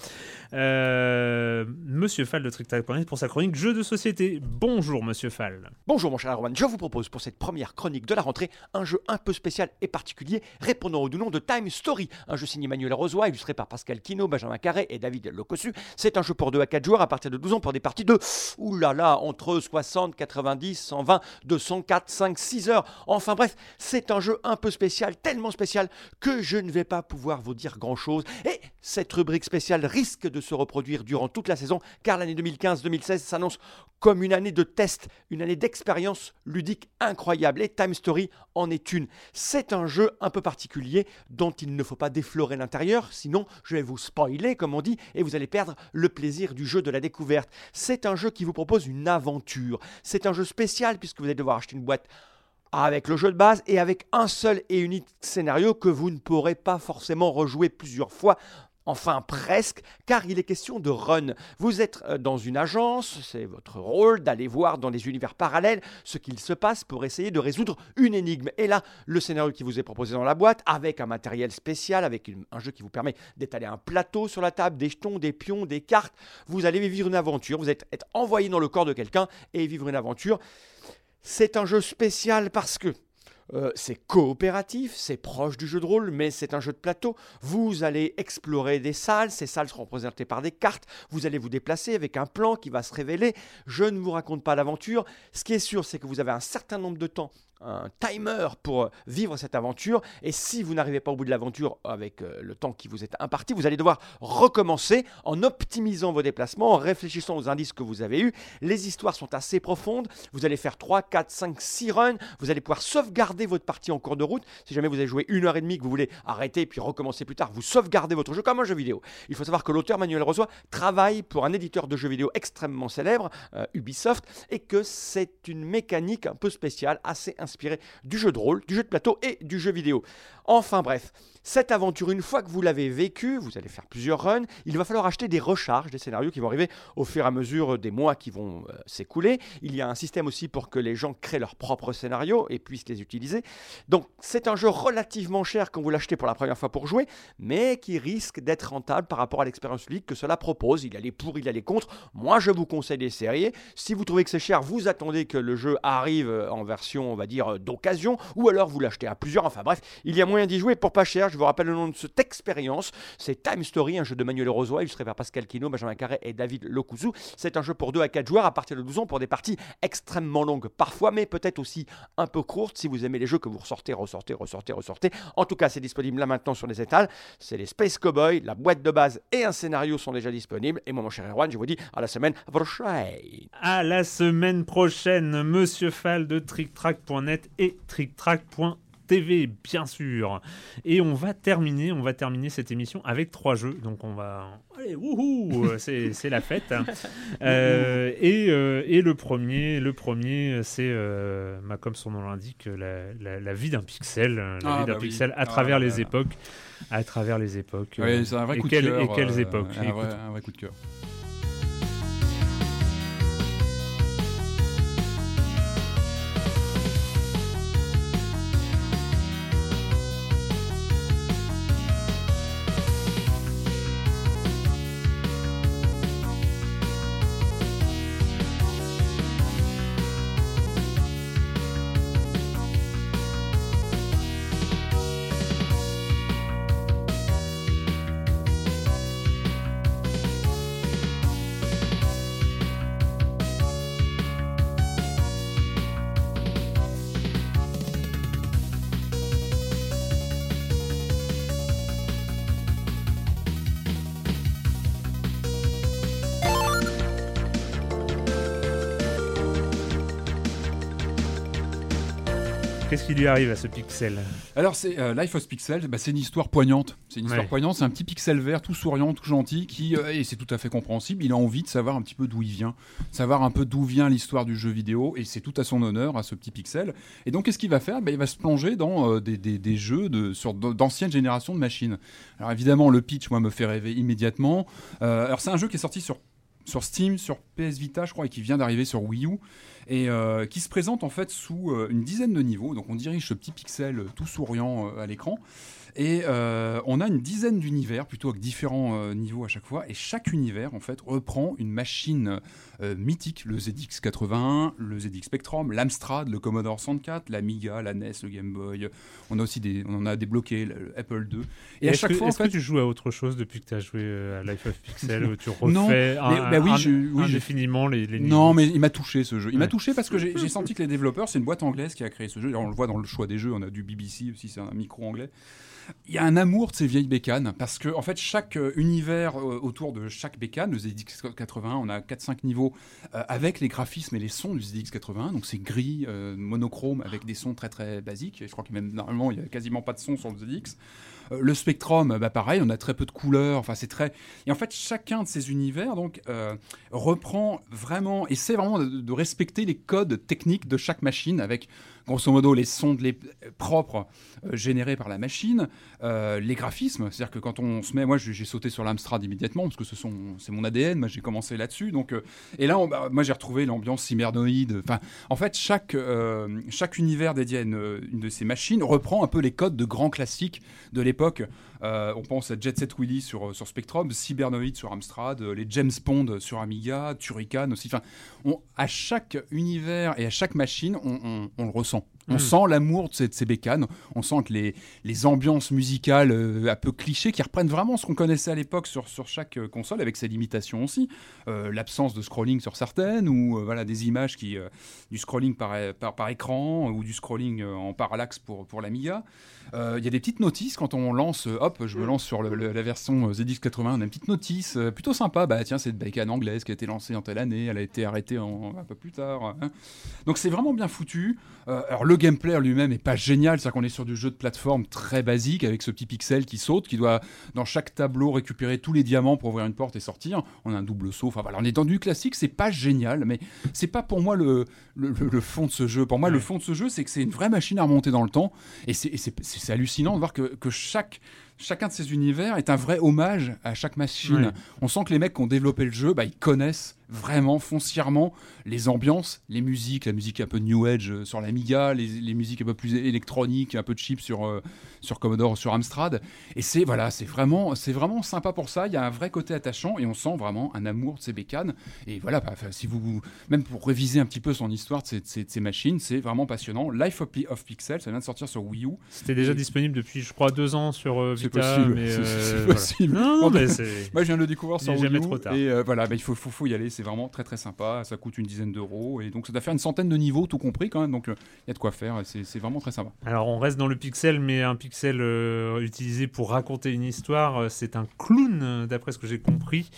Euh, Monsieur Fall de TrickTrack.net pour sa chronique jeux de société. Bonjour Monsieur Fall. Bonjour mon cher Erwan, je vous propose pour cette première chronique de la rentrée un jeu un peu spécial et particulier répondant au nom de Time Story, un jeu signé Manuel Rosoy, illustré par Pascal Quino, Benjamin Carré et David Locossu. C'est un jeu pour 2 à 4 joueurs à partir de 12 ans pour des parties de oulala, entre 60, 90, 120, 204, 5, 6 heures. Enfin bref, c'est un jeu un peu spécial, tellement spécial que je ne vais pas pouvoir vous dire grand chose. Et cette rubrique spéciale risque de se reproduire durant toute la saison car l'année 2015-2016 s'annonce comme une année de test, une année d'expérience ludique incroyable. Et Time Story en est une. C'est un jeu un peu particulier dont il ne faut pas déflorer l'intérieur, sinon je vais vous spoiler, comme on dit, et vous allez perdre le plaisir du jeu de la découverte. C'est un jeu qui vous propose une aventure. C'est un jeu spécial puisque vous allez devoir acheter une boîte avec le jeu de base et avec un seul et unique scénario que vous ne pourrez pas forcément rejouer plusieurs fois. Enfin presque, car il est question de run. Vous êtes euh, dans une agence, c'est votre rôle d'aller voir dans des univers parallèles ce qu'il se passe pour essayer de résoudre une énigme. Et là, le scénario qui vous est proposé dans la boîte, avec un matériel spécial, avec un jeu qui vous permet d'étaler un plateau sur la table, des jetons, des pions, des cartes, vous allez vivre une aventure, vous êtes, envoyé dans le corps de quelqu'un et vivre une aventure. C'est un jeu spécial parce que euh, c'est coopératif, c'est proche du jeu de rôle, mais c'est un jeu de plateau. Vous allez explorer des salles, ces salles seront représentées par des cartes, vous allez vous déplacer avec un plan qui va se révéler. Je ne vous raconte pas l'aventure. Ce qui est sûr, c'est que vous avez un certain nombre de temps un timer pour euh, vivre cette aventure. Et si vous n'arrivez pas au bout de l'aventure avec euh, le temps qui vous est imparti, vous allez devoir recommencer en optimisant vos déplacements, en réfléchissant aux indices que vous avez eus. Les histoires sont assez profondes. Vous allez faire 3, 4, 5, 6 runs. Vous allez pouvoir sauvegarder votre partie en cours de route. Si jamais vous avez joué une heure et demie, que vous voulez arrêter puis recommencer plus tard, vous sauvegardez votre jeu comme un jeu vidéo. Il faut savoir que l'auteur Manuel Rosoy travaille pour un éditeur de jeux vidéo extrêmement célèbre, euh, Ubisoft, et que c'est une mécanique un peu spéciale, assez inspirée du jeu de rôle, du jeu de plateau et du jeu vidéo. Enfin bref, cette aventure, une fois que vous l'avez vécue, vous allez faire plusieurs runs, il va falloir acheter des recharges, des scénarios qui vont arriver au fur et à mesure des mois qui vont euh, s'écouler. Il y a un système aussi pour que les gens créent leurs propres scénarios et puissent les utiliser. Donc c'est un jeu relativement cher quand vous l'achetez pour la première fois pour jouer, mais qui risque d'être rentable par rapport à l'expérience ludique que cela propose. Il y a les pour, il y a les contre. Moi je vous conseille d'essayer. Si vous trouvez que c'est cher, vous attendez que le jeu arrive en version, on va dire, d'occasion, ou alors vous l'achetez à plusieurs. Enfin bref, il y a moyen d'y jouer pour pas cher. Je vous rappelle le nom de cette expérience. C'est Time Story, un jeu de Manuel Rosoy, illustré par Pascal Quino, Benjamin Carré et David Locouzou. C'est un jeu pour 2 à 4 joueurs à partir de 12 ans pour des parties extrêmement longues parfois, mais peut-être aussi un peu courtes si vous aimez les jeux que vous ressortez, ressortez, ressortez, ressortez. En tout cas, c'est disponible là maintenant sur les étals. C'est les Space Cowboys, la boîte de base et un scénario sont déjà disponibles. Et moi, mon cher Erwan, je vous dis à la semaine prochaine. À la semaine prochaine, Monsieur Fall de TrickTrack.net et TrickTrack.tv, bien sûr. Et on va terminer, on va terminer cette émission avec trois jeux. Donc on va, allez, wouhou, euh, c'est c'est la fête. Euh, et, euh, et le premier, le premier, c'est, euh, bah, comme son nom l'indique, la, la- la vie d'un pixel, euh, la Ah, vie d'un bah oui. pixel à Ah travers là les là. époques, à travers les époques. Oui, euh, c'est un vrai et coup quelles- de cœur. Et quelles époques un, vrai, un vrai coup de cœur. Lui arrive à ce pixel Alors, c'est euh, Life of Pixel, bah, c'est une histoire poignante. C'est une histoire Ouais. poignante. C'est un petit pixel vert, tout souriant, tout gentil, qui, euh, et c'est tout à fait compréhensible, il a envie de savoir un petit peu d'où il vient, savoir un peu d'où vient l'histoire du jeu vidéo, et c'est tout à son honneur à ce petit pixel. Et donc, qu'est-ce qu'il va faire? Bah, Il va se plonger dans euh, des, des- des jeux de, sur d'anciennes générations de machines. Alors, évidemment, le pitch, moi, me fait rêver immédiatement. Alors, c'est un jeu qui est sorti sur sur Steam, sur PS Vita, je crois, et qui vient d'arriver sur Wii U, et euh, qui se présente en fait sous euh, une dizaine de niveaux. Donc on dirige ce petit pixel euh, tout souriant à l'écran, et euh, on a une dizaine d'univers, plutôt avec différents euh, niveaux à chaque fois, et chaque univers en fait reprend une machine euh, mythique, le ZX81, le ZX Spectrum, l'Amstrad, le Commodore 64, l'Amiga, la NES, le Game Boy. On a aussi des, on en a débloqué le, le Apple II. Et, à chaque que, fois, en est-ce que tu joues à autre chose depuis que tu as joué à Life of Pixel tu refais Non, mais- un- bah oui, un- je- oui, indéfiniment les, les Non, mais il m'a touché ce jeu. Il m'a Ouais. Parce que j'ai senti que les développeurs, c'est une boîte anglaise qui a créé ce jeu. On le voit dans le choix des jeux, on a du BBC aussi, c'est un micro anglais. Il y a un amour de ces vieilles bécanes parce que en fait chaque euh, univers euh, autour de chaque bécane, le ZX81, on a 4-5 niveaux euh, avec les graphismes et les sons du ZX81, donc c'est gris, monochrome avec des sons très très basiques. Et je crois que même normalement il y a quasiment pas de son sur le ZX. Euh, le Spectrum, bah pareil, on a très peu de couleurs. Enfin, c'est très. Et en fait, chacun de ces univers donc euh, reprend vraiment, essaie vraiment de, de respecter les codes techniques de chaque machine avec grosso modo les sons de les, propres euh, générés par la machine, euh, les graphismes. C'est-à-dire que quand on se met, moi j'ai sauté sur l'Amstrad immédiatement parce que ce sont, c'est mon ADN. Moi j'ai commencé là-dessus. Donc euh, et là, on- bah, moi j'ai retrouvé l'ambiance cybernoïde. Enfin, en fait, chaque euh, chaque univers dédié à une de ces machines reprend un peu les codes de grands classiques de l'époque. Euh, on pense à Jet Set Willy sur, sur Spectrum, Cybernoid sur Amstrad, euh, les James Bond sur Amiga, Turrican aussi. Enfin, on- à chaque univers et à chaque machine, on le ressent. On Mm. sent l'amour de ces, de ces bécanes. On sent que les, les ambiances musicales euh, un peu clichés qui reprennent vraiment ce qu'on connaissait à l'époque sur, sur chaque euh, console, avec ses limitations aussi. Euh, L'absence de scrolling sur certaines, ou euh, voilà, des images qui. du scrolling par, par, par écran, ou du scrolling en parallaxe pour, pour l'Amiga. Il y a des petites notices quand on lance, hop, je me lance sur le- le- la version euh, ZX80, on a une petite notice plutôt sympa. Bah tiens, c'est une bécane anglaise qui a été lancée en telle année, elle a été arrêtée en, un peu plus tard. hein. Donc c'est vraiment bien foutu. Alors le gameplay lui-même est pas génial, c'est-à-dire qu'on est sur du jeu de plateforme très basique avec ce petit pixel qui saute, qui doit dans chaque tableau récupérer tous les diamants pour ouvrir une porte et sortir. On a un double saut. Enfin voilà, on est dans du classique, c'est pas génial, mais c'est pas pour moi le, le, le- le fond de ce jeu. Pour moi, le fond de ce jeu, c'est que c'est une vraie machine à remonter dans le temps. Et c'est- hallucinant de voir que, que chaque, chacun de ces univers est un vrai hommage à chaque machine. On sent que les mecs qui ont développé le jeu, bah, ils connaissent vraiment foncièrement les ambiances, les musiques, la musique un peu New Age euh, sur l'Amiga, les, les musiques un peu plus électroniques, un peu cheap sur, euh, sur Commodore, sur Amstrad. Et c'est voilà, c'est vraiment, c'est vraiment sympa pour ça. Il y a un vrai côté attachant et on sent vraiment un amour de ces bécanes. Et voilà, bah, si vous, même pour réviser un petit peu son histoire de ces, de ces- de ces machines, c'est vraiment passionnant. Life of, Pi- of Pixel, ça vient de sortir sur Wii U. C'était déjà disponible depuis, je crois, deux ans sur euh, C'est Vita. possible, mais, c'est- euh, voilà. possible. Non, non, mais. Moi, je viens de le découvrir sur Wii jamais U, trop tard. Et euh, voilà, bah, il faut, faut, faut y aller. C'est vraiment très très sympa. Ça coûte une dizaine d'euros. Et donc, ça doit faire une centaine de niveaux, tout compris quand même. Donc, euh, il y a de quoi faire. C'est vraiment très sympa. Alors on reste dans le pixel, mais un pixel euh, utilisé pour raconter une histoire. euh, C'est un clown, d'après ce que j'ai compris,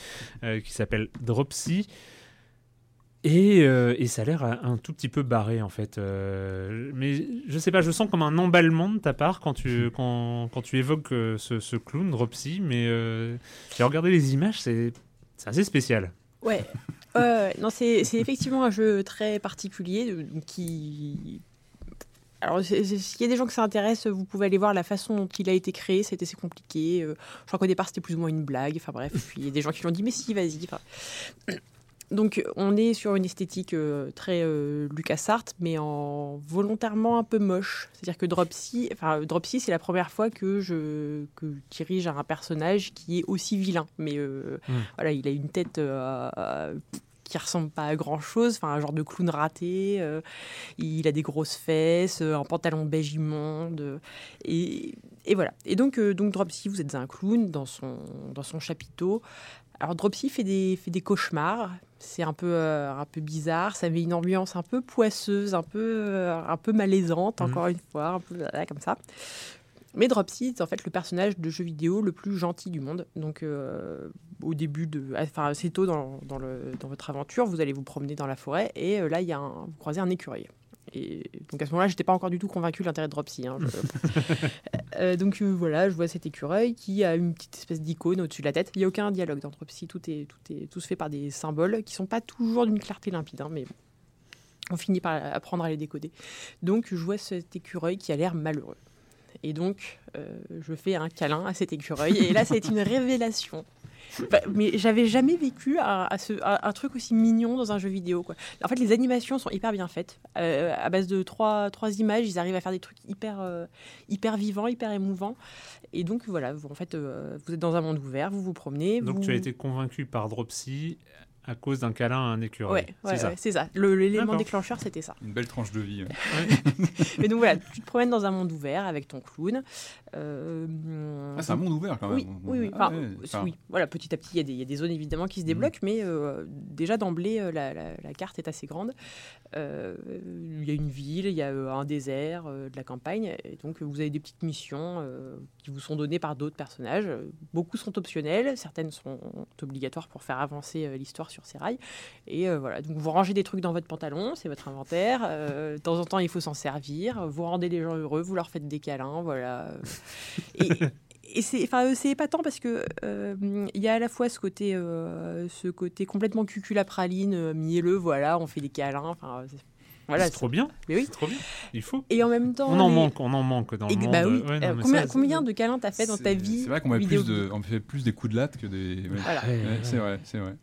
qui s'appelle Dropsy. Et, et ça a l'air un, tout petit peu barré en fait. Mais je sais pas, je sens comme un emballement de ta part quand tu, quand, quand tu évoques ce, clown Dropsy. Mais j'ai regardé les images, c'est assez spécial. Ouais. Euh, non, c'est c'est effectivement un jeu très particulier euh, qui. Alors, s'il y a des gens que ça intéresse, vous pouvez aller voir la façon dont il a été créé. C'était assez compliqué. Euh, Je crois qu'au départ, c'était plus ou moins une blague. Enfin bref, puis il y a des gens qui lui ont dit, mais si, vas-y. Enfin, donc, on est sur une esthétique euh, très euh, LucasArts, mais en volontairement un peu moche. C'est-à-dire que Dropsy, enfin, Dropsy, c'est la première fois que je, que je dirige un personnage qui est aussi vilain. Mais euh, Mm. voilà, il a une tête euh, qui ressemble pas à grand chose, enfin un genre de clown raté. il a des grosses fesses, un pantalon beige immonde, et, et voilà. Et donc, donc Dropsy, vous êtes un clown dans son dans son chapiteau. Alors Dropsy fait des fait des cauchemars. C'est un peu euh, un peu bizarre. Ça met une ambiance un peu poisseuse, un peu euh, un peu malaisante, Mhm. encore une fois, un peu voilà, comme ça. Mais Dropsy, c'est en fait le personnage de jeu vidéo le plus gentil du monde. Donc, euh, au début de. Enfin, assez tôt dans, dans, le, dans votre aventure, vous allez vous promener dans la forêt et là, il y a un, vous croisez un écureuil. Et donc à ce moment-là, j'étais pas encore du tout convaincu de l'intérêt de Dropsy. hein. Je- Euh, donc euh, voilà, je vois cet écureuil qui a une petite espèce d'icône au-dessus de la tête. Il n'y a aucun dialogue dans Dropsy, tout est, tout est tout se fait par des symboles qui sont pas toujours d'une clarté limpide, hein, mais bon. on finit par apprendre à les décoder. Donc je vois cet écureuil qui a l'air malheureux. Et donc, euh, je fais un câlin à cet écureuil. Et là, c'est une révélation. Bah, mais j'avais jamais vécu un, à ce- un- un truc aussi mignon dans un jeu vidéo. Quoi. En fait, les animations sont hyper bien faites. Euh, à base de trois, trois images, ils arrivent à faire des trucs hyper, euh, hyper vivants, hyper émouvants. Et donc, voilà, vous, en fait, euh, vous êtes dans un monde ouvert, vous vous promenez. Donc vous... tu as été convaincu par Dropsy à cause d'un câlin à un écureuil. Ouais, ouais, c'est ça. ouais, ça. Le- L'élément déclencheur, c'était ça. Une belle tranche de vie. Mais donc voilà, tu te promènes dans un monde ouvert avec ton clown. Euh, Ah, c'est un monde ouvert quand même. Oui, oui, oui. Ah, Enfin, ouais, enfin, oui. Voilà, petit à petit, il y a des- il y, a des zones évidemment qui se débloquent, mais euh, déjà d'emblée, euh, la, la- la carte est assez grande. Euh, Il y a une ville, il y a un désert, euh, de la campagne, et donc vous avez des petites missions euh, qui vous sont données par d'autres personnages. Beaucoup sont optionnelles, certaines sont obligatoires pour faire avancer euh, l'histoire sur ses rails. Et euh, voilà, donc vous rangez des trucs dans votre pantalon, c'est votre inventaire. euh, de temps en temps, il faut s'en servir. Vous rendez les gens heureux, vous leur faites des câlins, voilà. Et, et c'est, enfin, euh, c'est épatant parce que euh, il y a à la fois ce côté, euh, ce côté complètement cuculapraline, euh, mielleux, voilà, on fait des câlins, enfin, c'est- voilà. c'est trop bien. Mais oui. C'est trop bien. Il faut. Et en même temps, On en les- manque, on en manque dans le monde. bah oui. Ouais, non, Euh, mais combien, ça, combien de câlins t'as fait dans ta vie C'est vrai qu'on met vidéo plus de, on fait plus des coups de latte que des. ouais. Voilà. Ouais, Ouais, ouais. c'est vrai, c'est vrai.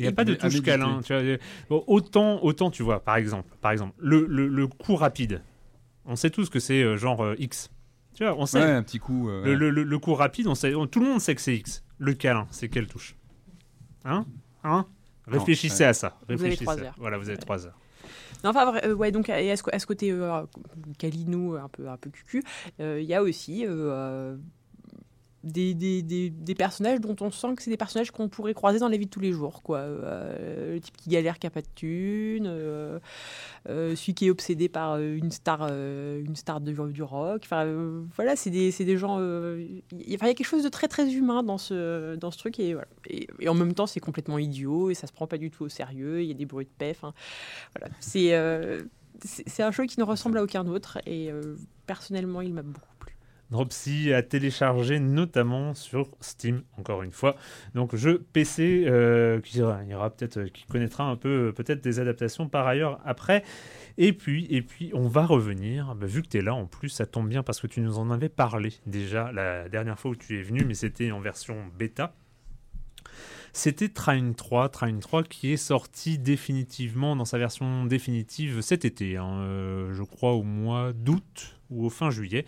Il n'y a pas de touche câlin. Tu vois, bon, autant, autant, tu vois, par exemple, par exemple le, le, le coup rapide. On sait tous que c'est euh, genre euh, X. Tu vois, on sait. Ouais, un petit coup. euh, Le, ouais. le- le- le coup rapide, on sait, on- tout le monde sait que c'est X. Le câlin, c'est quelle touche Hein? Hein? Réfléchissez à ça. Vous avez Réfléchissez. trois heures. Voilà, vous avez trois heures. Non, enfin, euh, ouais, donc, à ce, à ce côté euh, Calino, un peu, un peu cucu, euh, il y a aussi des, des, des, des personnages dont on sent que c'est des personnages qu'on pourrait croiser dans la vie de tous les jours. Quoi. Euh, le type qui galère, qui n'a pas de thune, euh, euh, celui qui est obsédé par euh, une star, euh, une star de, du rock. Euh, voilà, c'est des, gens. euh, Il y, a quelque chose de très très humain dans ce, dans ce truc. Et, voilà. et, en même temps, c'est complètement idiot et ça se prend pas du tout au sérieux. Il y a des bruits de paix. Enfin, voilà. C'est euh, un jeu qui ne ressemble à aucun autre. Et euh, personnellement, il m'a beaucoup. Dropsy a téléchargé notamment sur Steam, encore une fois. Donc jeu PC euh, qui ira, ira peut-être, euh, qui connaîtra un peu euh, peut-être des adaptations par ailleurs après. Et puis, et puis on va revenir. bah, vu que tu es là en plus, ça tombe bien parce que tu nous en avais parlé déjà la dernière fois où tu es venu, mais c'était en version bêta. C'était Train 3, Train 3 qui est sorti définitivement dans sa version définitive cet été, hein, je crois au mois d'août ou au fin juillet.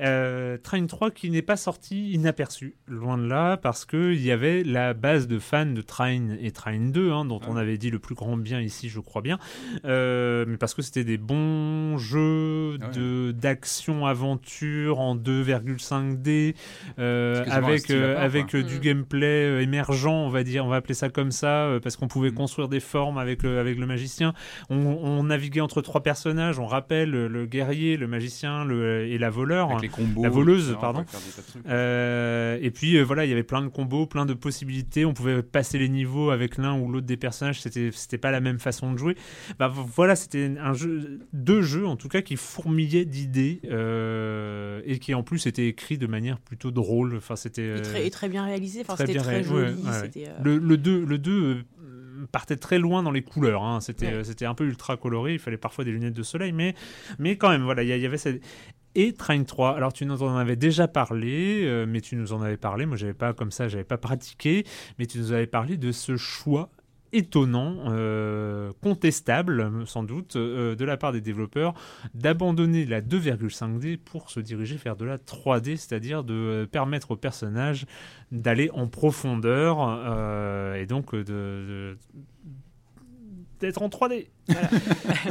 Euh, Train 3 qui n'est pas sorti inaperçu, loin de là, parce qu'il y avait la base de fans de Train et Train 2, hein, dont on avait dit le plus grand bien ici, je crois bien, Euh, mais parce que c'était des bons jeux Ah ouais. de d'action-aventure en 2,5D, euh, avec, euh, part, avec du Mm. gameplay euh, émergent, on va dire, on va appeler ça comme ça, euh, parce qu'on pouvait Mm. construire des formes avec le, avec le magicien. On, on naviguait entre trois personnages, on rappelle le, le guerrier, le magicien le, et la voleur. Avec les combos. la voleuse, pardon. Euh, et puis euh, voilà, il y avait plein de combos, plein de possibilités. On pouvait passer les niveaux avec l'un ou l'autre des personnages. C'était c'était pas la même façon de jouer. Bah voilà, c'était un jeu, deux jeux en tout cas qui fourmillaient d'idées euh, et qui en plus étaient écrits de manière plutôt drôle. Enfin c'était Et très, et très bien réalisé. Enfin, très c'était bien très joli. ouais, ouais, euh, le, le 2 le 2 euh, partait très loin dans les couleurs. hein. C'était Ouais. c'était un peu ultra coloré. Il fallait parfois des lunettes de soleil, mais, mais quand même, voilà, il y, y avait cette. Et Train 3, alors tu nous en avais déjà parlé, euh, mais tu nous en avais parlé, moi j'avais pas comme ça, j'avais pas pratiqué, mais tu nous avais parlé de ce choix étonnant, euh, contestable sans doute, euh, de la part des développeurs, d'abandonner la 2,5D pour se diriger vers de la 3D, c'est-à-dire de permettre aux personnages d'aller en profondeur et donc de- d'être en 3D.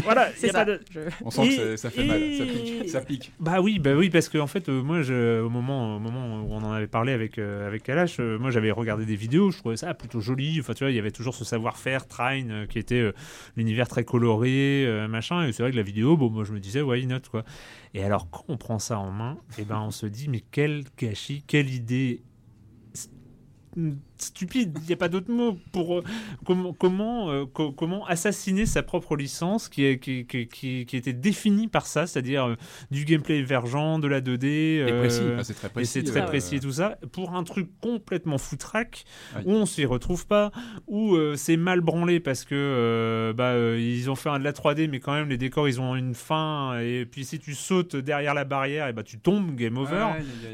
Voilà, c'est ça. pas de- Je- On sent Et- que ça- ça fait mal, ça pique. Ça pique. Bah oui, bah oui, parce que en fait, euh, moi, je, au moment, au moment où on en avait parlé avec euh, avec Kalash, euh, moi, j'avais regardé des vidéos, je trouvais ça plutôt joli. Enfin, tu vois, il y avait toujours ce savoir-faire, Train, euh, qui était euh, l'univers très coloré, euh, machin. Et c'est vrai que la vidéo, bon, moi, je me disais, why not, quoi. Et alors, quand on prend ça en main, et ben, on se dit, mais quel gâchis, quelle idée stupide. Il n'y a pas d'autre mot pour euh, comment comment euh, co- comment assassiner sa propre licence qui est qui, qui, qui, qui était définie par ça, c'est-à-dire euh, du gameplay émergent, de la 2D. Et précis, enfin, c'est très et précis. c'est très précis et tout ça, pour un truc complètement foutraque, Ouais. où on s'y retrouve pas, où c'est mal branlé parce que bah, ils ont fait un de la 3D, mais quand même les décors ils ont une fin, et puis si tu sautes derrière la barrière, et bah, tu tombes, game over.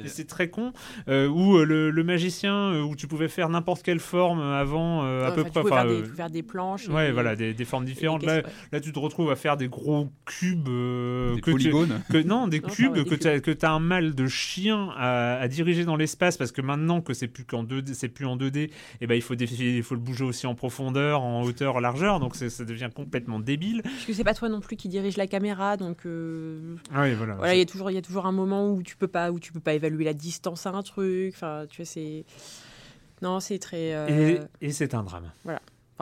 Et c'est très con. Où le, le magicien, où tu pouvais faire n'importe quelle forme avant, euh, à peu tu près. pouvais enfin, faire, des, euh, tu pouvais faire des planches. Ouais, voilà, des, des formes différentes. des Là, ouais. là, tu te retrouves à faire des gros cubes. euh, Des que tu- polygones. que, non, des Non, cubes que tu as, un mal de chien à, à diriger dans l'espace parce que maintenant que c'est plus qu'en 2D, c'est plus en 2D, et ben il faut il faut le bouger aussi en profondeur, en hauteur, largeur, donc ça devient complètement débile. Parce que c'est pas toi non plus qui dirige la caméra, donc euh, Ouais, voilà. voilà, il y a toujours il y a toujours un moment où tu peux pas où tu peux pas évaluer la distance à un truc. Enfin, tu vois, c'est non, c'est très euh, et et c'est un drame. enfin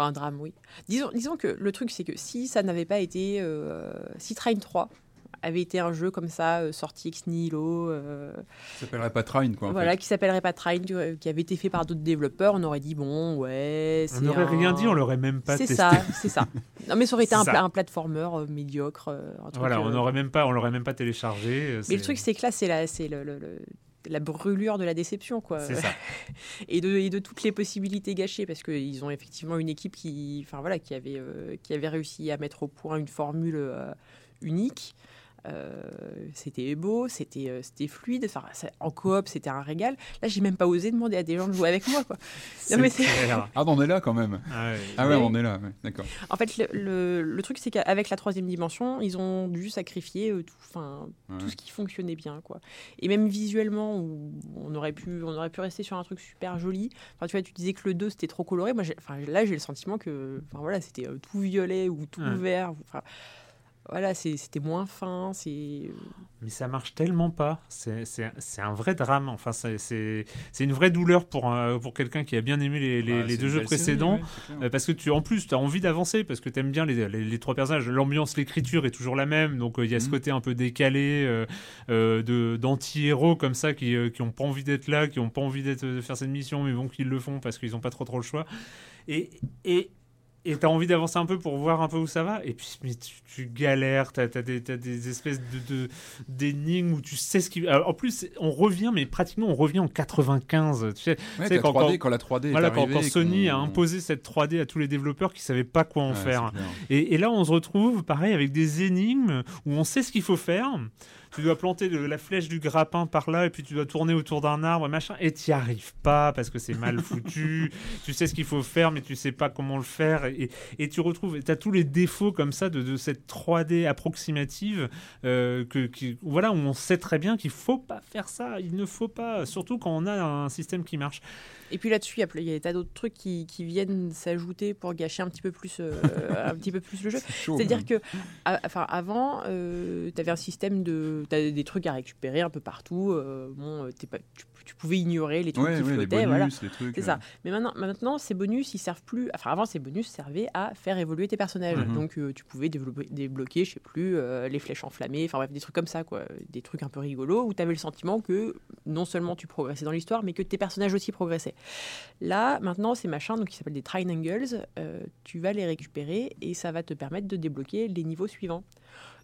un drame, oui. Disons disons que le truc c'est que si ça n'avait pas été euh, si Train 3 avait été un jeu comme ça euh, sorti ex nihilo euh, Ça s'appellerait pas Train, quoi. en voilà fait. qui s'appellerait pas Train qui avait été fait par d'autres développeurs on aurait dit bon ouais On c'est n'aurait rien dit, on l'aurait même pas c'est testé. ça c'est ça non mais ça aurait été C'est un, pla- un platformer euh, médiocre euh, un truc, Voilà, on n'aurait même pas, on l'aurait même pas téléchargé. mais c'est- le truc c'est que là c'est la c'est le, le- le- la brûlure de la déception quoi ça. et de, et de toutes les possibilités gâchées parce qu'ils ont effectivement une équipe qui enfin voilà qui avait euh, qui avait réussi à mettre au point une formule euh, unique c'était beau, c'était euh, c'était fluide. Enfin, ça- en coop, c'était un régal. Là, j'ai même pas osé demander à des gens de jouer avec moi. Quoi. Non, mais. Ah, on est là quand même. Ah ouais. Ah ouais, on est là, ouais, d'accord. En fait, le, le- le truc, c'est qu'avec la troisième dimension, ils ont dû sacrifier euh, tout, enfin, Ouais. tout ce qui fonctionnait bien, quoi. Et même visuellement, où on aurait pu, on aurait pu rester sur un truc super joli. Enfin, tu vois, tu disais que le 2 c'était trop coloré. Moi, enfin, là, j'ai le sentiment que, enfin voilà, c'était euh, tout violet ou tout Ouais. vert. Enfin, voilà, c'était moins fin. C'est Mais ça marche tellement pas. C'est c'est- c'est un vrai drame. Enfin, c'est- c'est c'est une vraie douleur pour, un- pour quelqu'un qui a bien aimé les, deux jeux série, précédents. ouais. Euh, Parce que tu, en plus, tu as envie d'avancer parce que tu aimes bien les, les- les trois personnages. L'ambiance, l'écriture est toujours la même. Donc, euh, il y a ce Mhm. côté un peu décalé euh, euh, de- d'anti-héros comme ça qui n'ont pas envie d'être là, qui n'ont pas envie d'être, de faire cette mission, mais bon, qu'ils le font parce qu'ils n'ont pas trop, trop le choix. Et. et et t'as envie d'avancer un peu pour voir un peu où ça va, et puis mais tu, tu galères, t'as as des, des espèces de d'énigmes où tu sais ce qui. Alors, en plus, on revient, mais pratiquement on revient en 95. Tu sais, Ouais, tu sais, quand- 3D, quand- quand la 3D voilà, est arrivée, quand Sony a imposé cette 3D à tous les développeurs qui savaient pas quoi en Ouais, faire. Et, et là, on se retrouve, pareil, avec des énigmes où on sait ce qu'il faut faire. Tu dois planter le- la flèche du grappin par là, et puis tu dois tourner autour d'un arbre, machin, et t'y arrives pas parce que c'est mal foutu. tu sais ce qu'il faut faire, mais tu sais pas comment le faire. Et, et tu retrouves, tu as tous les défauts comme ça de, de cette 3D approximative, euh, que, qui- voilà, où on sait très bien qu'il faut pas faire ça. Il ne faut pas, surtout quand on a un système qui marche. Et puis là-dessus, il y a ple- il y a des tas d'autres trucs qui, qui viennent s'ajouter pour gâcher un petit peu plus, euh, un petit peu plus le jeu. C'est-à-dire que, a- enfin, avant, tu avais un système de, t'as des trucs à récupérer un peu partout. euh, bon, euh, t'es pas, tu, tu pouvais ignorer les trucs Ouais, qui ouais, les flottaient, voilà. bonus, les trucs. C'est euh, ça. Mais maintenant, maintenant, ces bonus, ils servent plus. Enfin, avant, ces bonus servaient à faire évoluer tes personnages. Mhm. Donc, euh, tu pouvais développer, débloquer, je sais plus, euh, les flèches enflammées. Enfin, bref, des trucs comme ça, quoi. Des trucs un peu rigolos où tu avais le sentiment que non seulement tu progressais dans l'histoire, mais que tes personnages aussi progressaient. Là, maintenant, ces machins, donc qui s'appellent des Trinangles, euh, tu vas les récupérer et ça va te permettre de débloquer les niveaux suivants.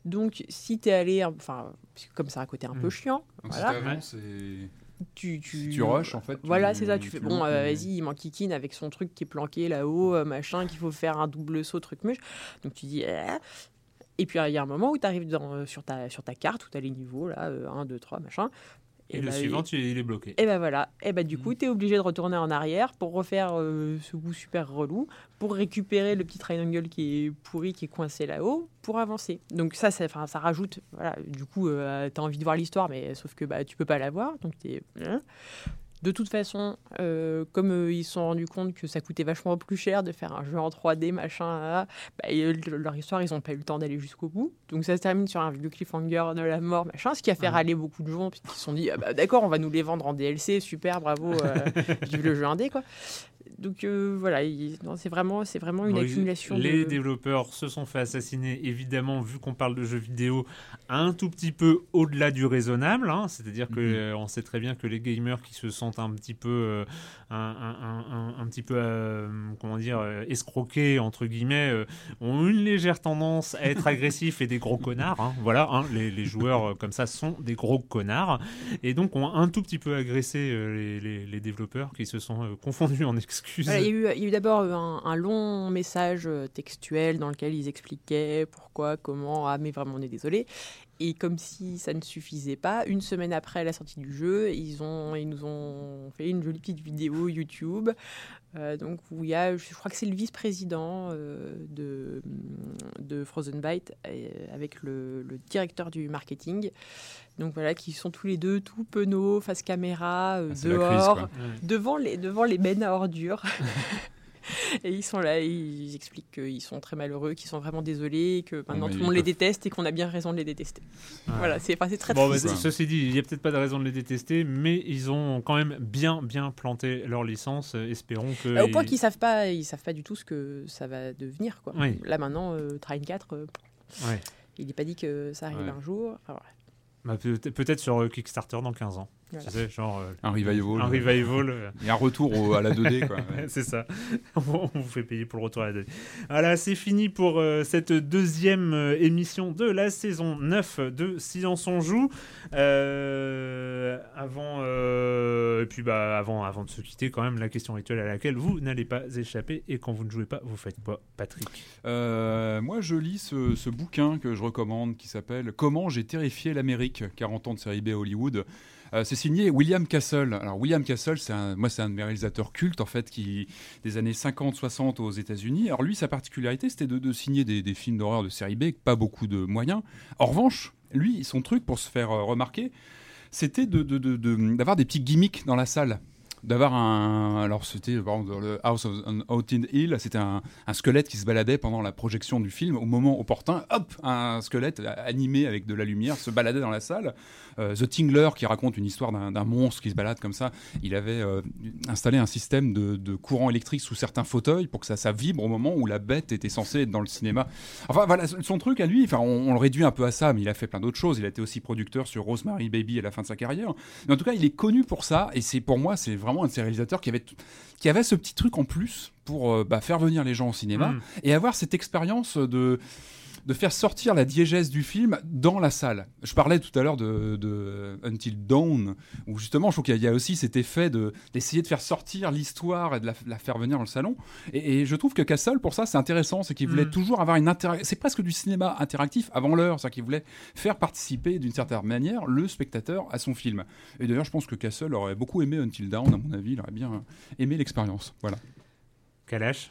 Donc, si tu es allé, enfin, comme c'est un côté un peu Mhm. chiant, Donc voilà, si et tu, tu, si tu rushes, en fait. tu- voilà, c'est ça. Tu fais bon, euh, vas-y, il m'enquiquine avec son truc qui est planqué là-haut, euh, machin, qu'il faut faire un double saut, truc muche. Donc tu dis. Eh. Et puis il y a un moment où tu arrives dans, sur, ta, sur ta carte où tu as les niveaux, là, 1, 2, 3, machin. Et, le bah, suivant, tu, il est bloqué. Et ben voilà. Et ben du Mm. coup, tu es obligé de retourner en arrière pour refaire euh, ce bout super relou, pour récupérer le petit triangle qui est pourri, qui est coincé là-haut, pour avancer. Donc ça, ça, ça rajoute. Voilà, du coup, tu as envie de voir l'histoire, mais sauf que bah, tu peux pas la voir. Donc t'es- hein. De toute façon, euh, comme euh, ils se sont rendus compte que ça coûtait vachement plus cher de faire un jeu en 3D, machin, là, bah, et, euh, leur histoire, ils n'ont pas eu le temps d'aller jusqu'au bout. Donc ça se termine sur un vieux cliffhanger de la mort, machin, ce qui a fait râler beaucoup de gens, puisqu'ils se sont dit, ah bah, d'accord, on va nous les vendre en DLC, super, bravo, euh, vive le jeu indé, quoi. Donc euh, voilà, c'est vraiment, c'est vraiment une accumulation Les de. développeurs se sont fait assassiner, évidemment, vu qu'on parle de jeux vidéo, un tout petit peu au-delà du raisonnable. hein. C'est-à-dire que Mhm. euh, on sait très bien que les gamers qui se sentent un petit peu, euh, un, un- un- un- un petit peu, euh, comment dire, euh, escroqués entre guillemets, euh, ont une légère tendance à être agressifs et des gros connards. hein. Voilà, hein, les, les joueurs euh, comme ça sont des gros connards et donc ont un tout petit peu agressé euh, les, les- les développeurs qui se sont euh, confondus en excuses. Voilà, il y a eu, il y a eu d'abord euh, un, un long message euh, textuel dans lequel ils expliquaient pourquoi, comment, ah mais vraiment on est désolé. Et comme si ça ne suffisait pas, une semaine après la sortie du jeu, ils, ont, ils nous ont fait une jolie petite vidéo YouTube. euh, donc où il y a, je crois que c'est le vice-président euh, de, de Frozen Byte euh, avec le, le directeur du marketing. Donc voilà, qui sont tous les deux tout penauds, face caméra, Ah, crise, dehors devant les, devant les bennes à ordures. et ils sont là, ils expliquent qu'ils sont très malheureux, qu'ils sont vraiment désolés, que maintenant mais tout le monde les déteste et qu'on a bien raison de les détester. Voilà, c'est enfin, très Bon, bah, triste. c- ceci dit, il n'y a peut-être pas de raison de les détester, mais ils ont quand même bien, bien planté leur licence. Espérons que. Au point ils- qu'ils savent pas, ils savent pas du tout ce que ça va devenir. Quoi. Oui. Là maintenant, euh, Train 4, euh, Ouais. il n'est pas dit que ça arrive Ouais. un jour. Enfin. Bah, peut- peut-être sur euh, Kickstarter dans 15 ans. Voilà. Tu sais, genre. euh, Un revival. Un revival. euh, Et un retour au- à la 2D, quoi. Ouais. c'est ça. On vous fait payer pour le retour à la 2D. Voilà, c'est fini pour euh, cette deuxième euh, émission de la saison 9 de Silence on joue. Euh, avant, euh, et puis bah, avant, avant de se quitter, quand même, la question rituelle à laquelle vous n'allez pas échapper. Et quand vous ne jouez pas, vous faites quoi, Patrick? Euh, moi, je lis ce, ce bouquin que je recommande qui s'appelle Comment j'ai terrifié l'Amérique 40 ans de série B à Hollywood. Euh, c'est signé William Castle. Alors William Castle, c'est un, moi c'est un de mes réalisateurs cultes en fait qui des années 50-60 aux États-Unis. Alors lui, sa particularité, c'était de, signer des, films d'horreur de série B, pas beaucoup de moyens. En revanche, lui, son truc pour se faire euh, remarquer, c'était de, de- de- de- d'avoir des petits gimmicks dans la salle. D'avoir un. Alors, c'était dans le House of Haunted Hill, c'était un, squelette qui se baladait pendant la projection du film. Au moment opportun, hop, un squelette animé avec de la lumière se baladait dans la salle. Euh, The Tingler, qui raconte une histoire d'un monstre qui se balade comme ça, il avait euh, installé un système de, courant électrique sous certains fauteuils pour que ça, ça vibre au moment où la bête était censée être dans le cinéma. Enfin, voilà, son truc à lui, enfin, on, on le réduit un peu à ça, mais il a fait plein d'autres choses. Il a été aussi producteur sur Rosemary Baby à la fin de sa carrière. Mais en tout cas, il est connu pour ça, et c'est pour moi, c'est vraiment un de ces réalisateurs qui avait, qui avait ce petit truc en plus pour euh, bah, faire venir les gens au cinéma Mm. et avoir cette expérience de de faire sortir la diégèse du film dans la salle. Je parlais tout à l'heure de, de Until Dawn, où justement, je trouve qu'il y a- aussi cet effet de d'essayer de faire sortir l'histoire et de la, la faire venir dans le salon. Et, et je trouve que Castle, pour ça, c'est intéressant, c'est qu'il voulait Mm. toujours avoir une interaction. C'est presque du cinéma interactif avant l'heure, c'est-à-dire qu'il voulait faire participer d'une certaine manière le spectateur à son film. Et d'ailleurs, je pense que Castle aurait beaucoup aimé Until Dawn, à mon avis, il aurait bien aimé l'expérience. Voilà. Kalash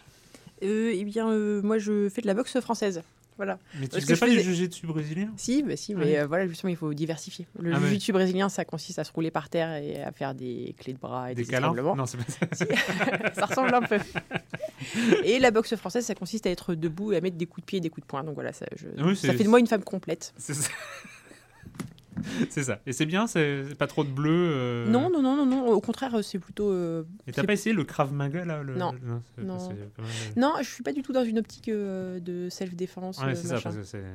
Euh, eh bien, euh, moi, je fais de la boxe française. Voilà. Mais tu faisais pas du jiu-jitsu brésilien? Si, bah si, mais Ouais. euh, voilà, justement, il faut diversifier. Le Ah ouais. jiu-jitsu brésilien, ça consiste à se rouler par terre et à faire des clés de bras et des, Des câlins? Non, c'est pas ça. Ça ressemble un peu. Et la boxe française, ça consiste à être debout et à mettre des coups de pied et des coups de poing. Donc voilà, ça, je- Oui, ça fait de moi une femme complète. C'est ça. C'est ça. Et c'est bien, c'est pas trop de bleu. euh, Non, non, non, non, non. Au contraire, c'est plutôt. euh, Et t'as pas essayé le Krav Maga là le- Non. le- Non. Non, je suis pas du tout dans une optique euh, de self-défense. Ouais, euh, c'est ça.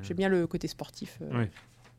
J'aime bien le côté sportif. Ouais.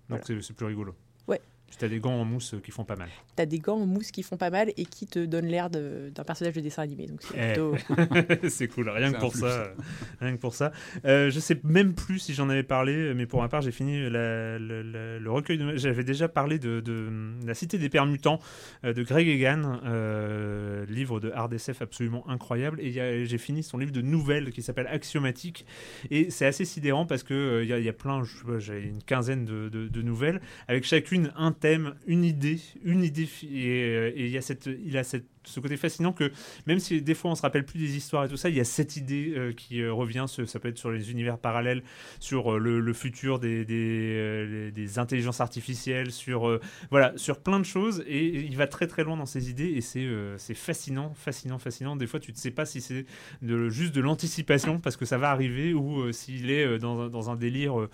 voilà. Donc c'est plus rigolo. Ouais. Puis t'as des gants en mousse euh, qui font pas mal. T'as des gants en mousse qui font pas mal et qui te donnent l'air de- d'un personnage de dessin animé. Donc c'est Eh. plutôt. c'est cool, rien C'est que pour plus. ça. euh, Rien que pour ça. Euh, je sais même plus si j'en avais parlé, mais pour ma part, j'ai fini la- la- la- le recueil de. J'avais déjà parlé de, de La Cité des Pères Mutants euh, de Greg Egan, euh, livre de hard SF absolument incroyable. Et j'ai fini son livre de nouvelles qui s'appelle Axiomatique. Et c'est assez sidérant parce que euh, il y, a- il y a plein, j'ai une quinzaine de, de- de nouvelles avec chacune un thème, une idée, une idée. Et, euh, et il y a cette, il a cette, ce côté fascinant que même si des fois on se rappelle plus des histoires et tout ça, il y a cette idée euh, qui euh, revient. ça peut être sur les univers parallèles, sur euh, le, futur des, des, intelligences artificielles, sur voilà, sur plein de choses. Et il va très très loin dans ses idées et c'est fascinant, fascinant, fascinant. Des fois, tu ne sais pas si c'est juste de l'anticipation parce que ça va arriver ou s'il est dans, dans un délire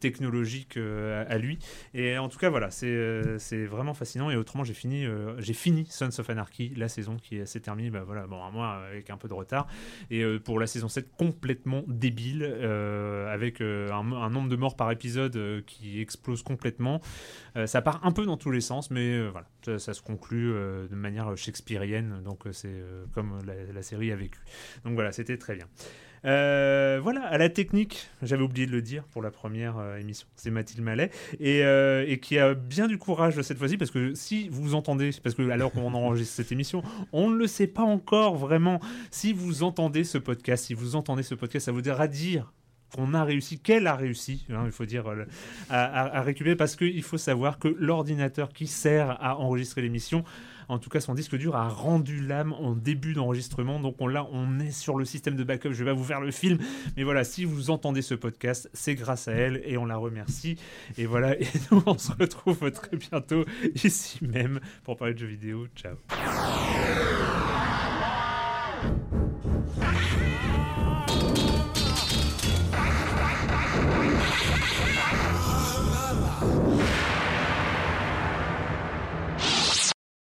technologique à, lui. Et en tout cas, voilà, c'est vraiment fascinant. Et autrement, j'ai fini, j'ai fini Sons of Anarchy la saison qui s'est terminée, bah voilà, bon, un mois avec un peu de retard. Et euh, pour la saison 7, complètement débile, euh, avec euh, un, nombre de morts par épisode qui explose complètement. Ça part un peu dans tous les sens, mais voilà, ça, se conclut de manière shakespearienne, donc c'est comme la, la série a vécu. Donc voilà, c'était très bien. Euh, voilà, à la technique, j'avais oublié de le dire pour la première euh, émission, c'est Mathilde Mallet, et, euh, et qui a bien du courage cette fois-ci, parce que si vous entendez, parce que alors qu'on enregistre cette émission, on ne le sait pas encore vraiment, si vous entendez ce podcast, si vous entendez ce podcast, ça vous dira dire qu'on a réussi, qu'elle a réussi, hein, il faut dire, à- à récupérer, parce qu'il faut savoir que l'ordinateur qui sert à enregistrer l'émission, en tout cas son disque dur a rendu l'âme en début d'enregistrement, donc on, là on est sur le système de backup, je vais pas vous faire le film, mais voilà, si vous entendez ce podcast, c'est grâce à elle, et on la remercie, et voilà, et nous on se retrouve très bientôt, ici même, pour parler de jeux vidéo, ciao.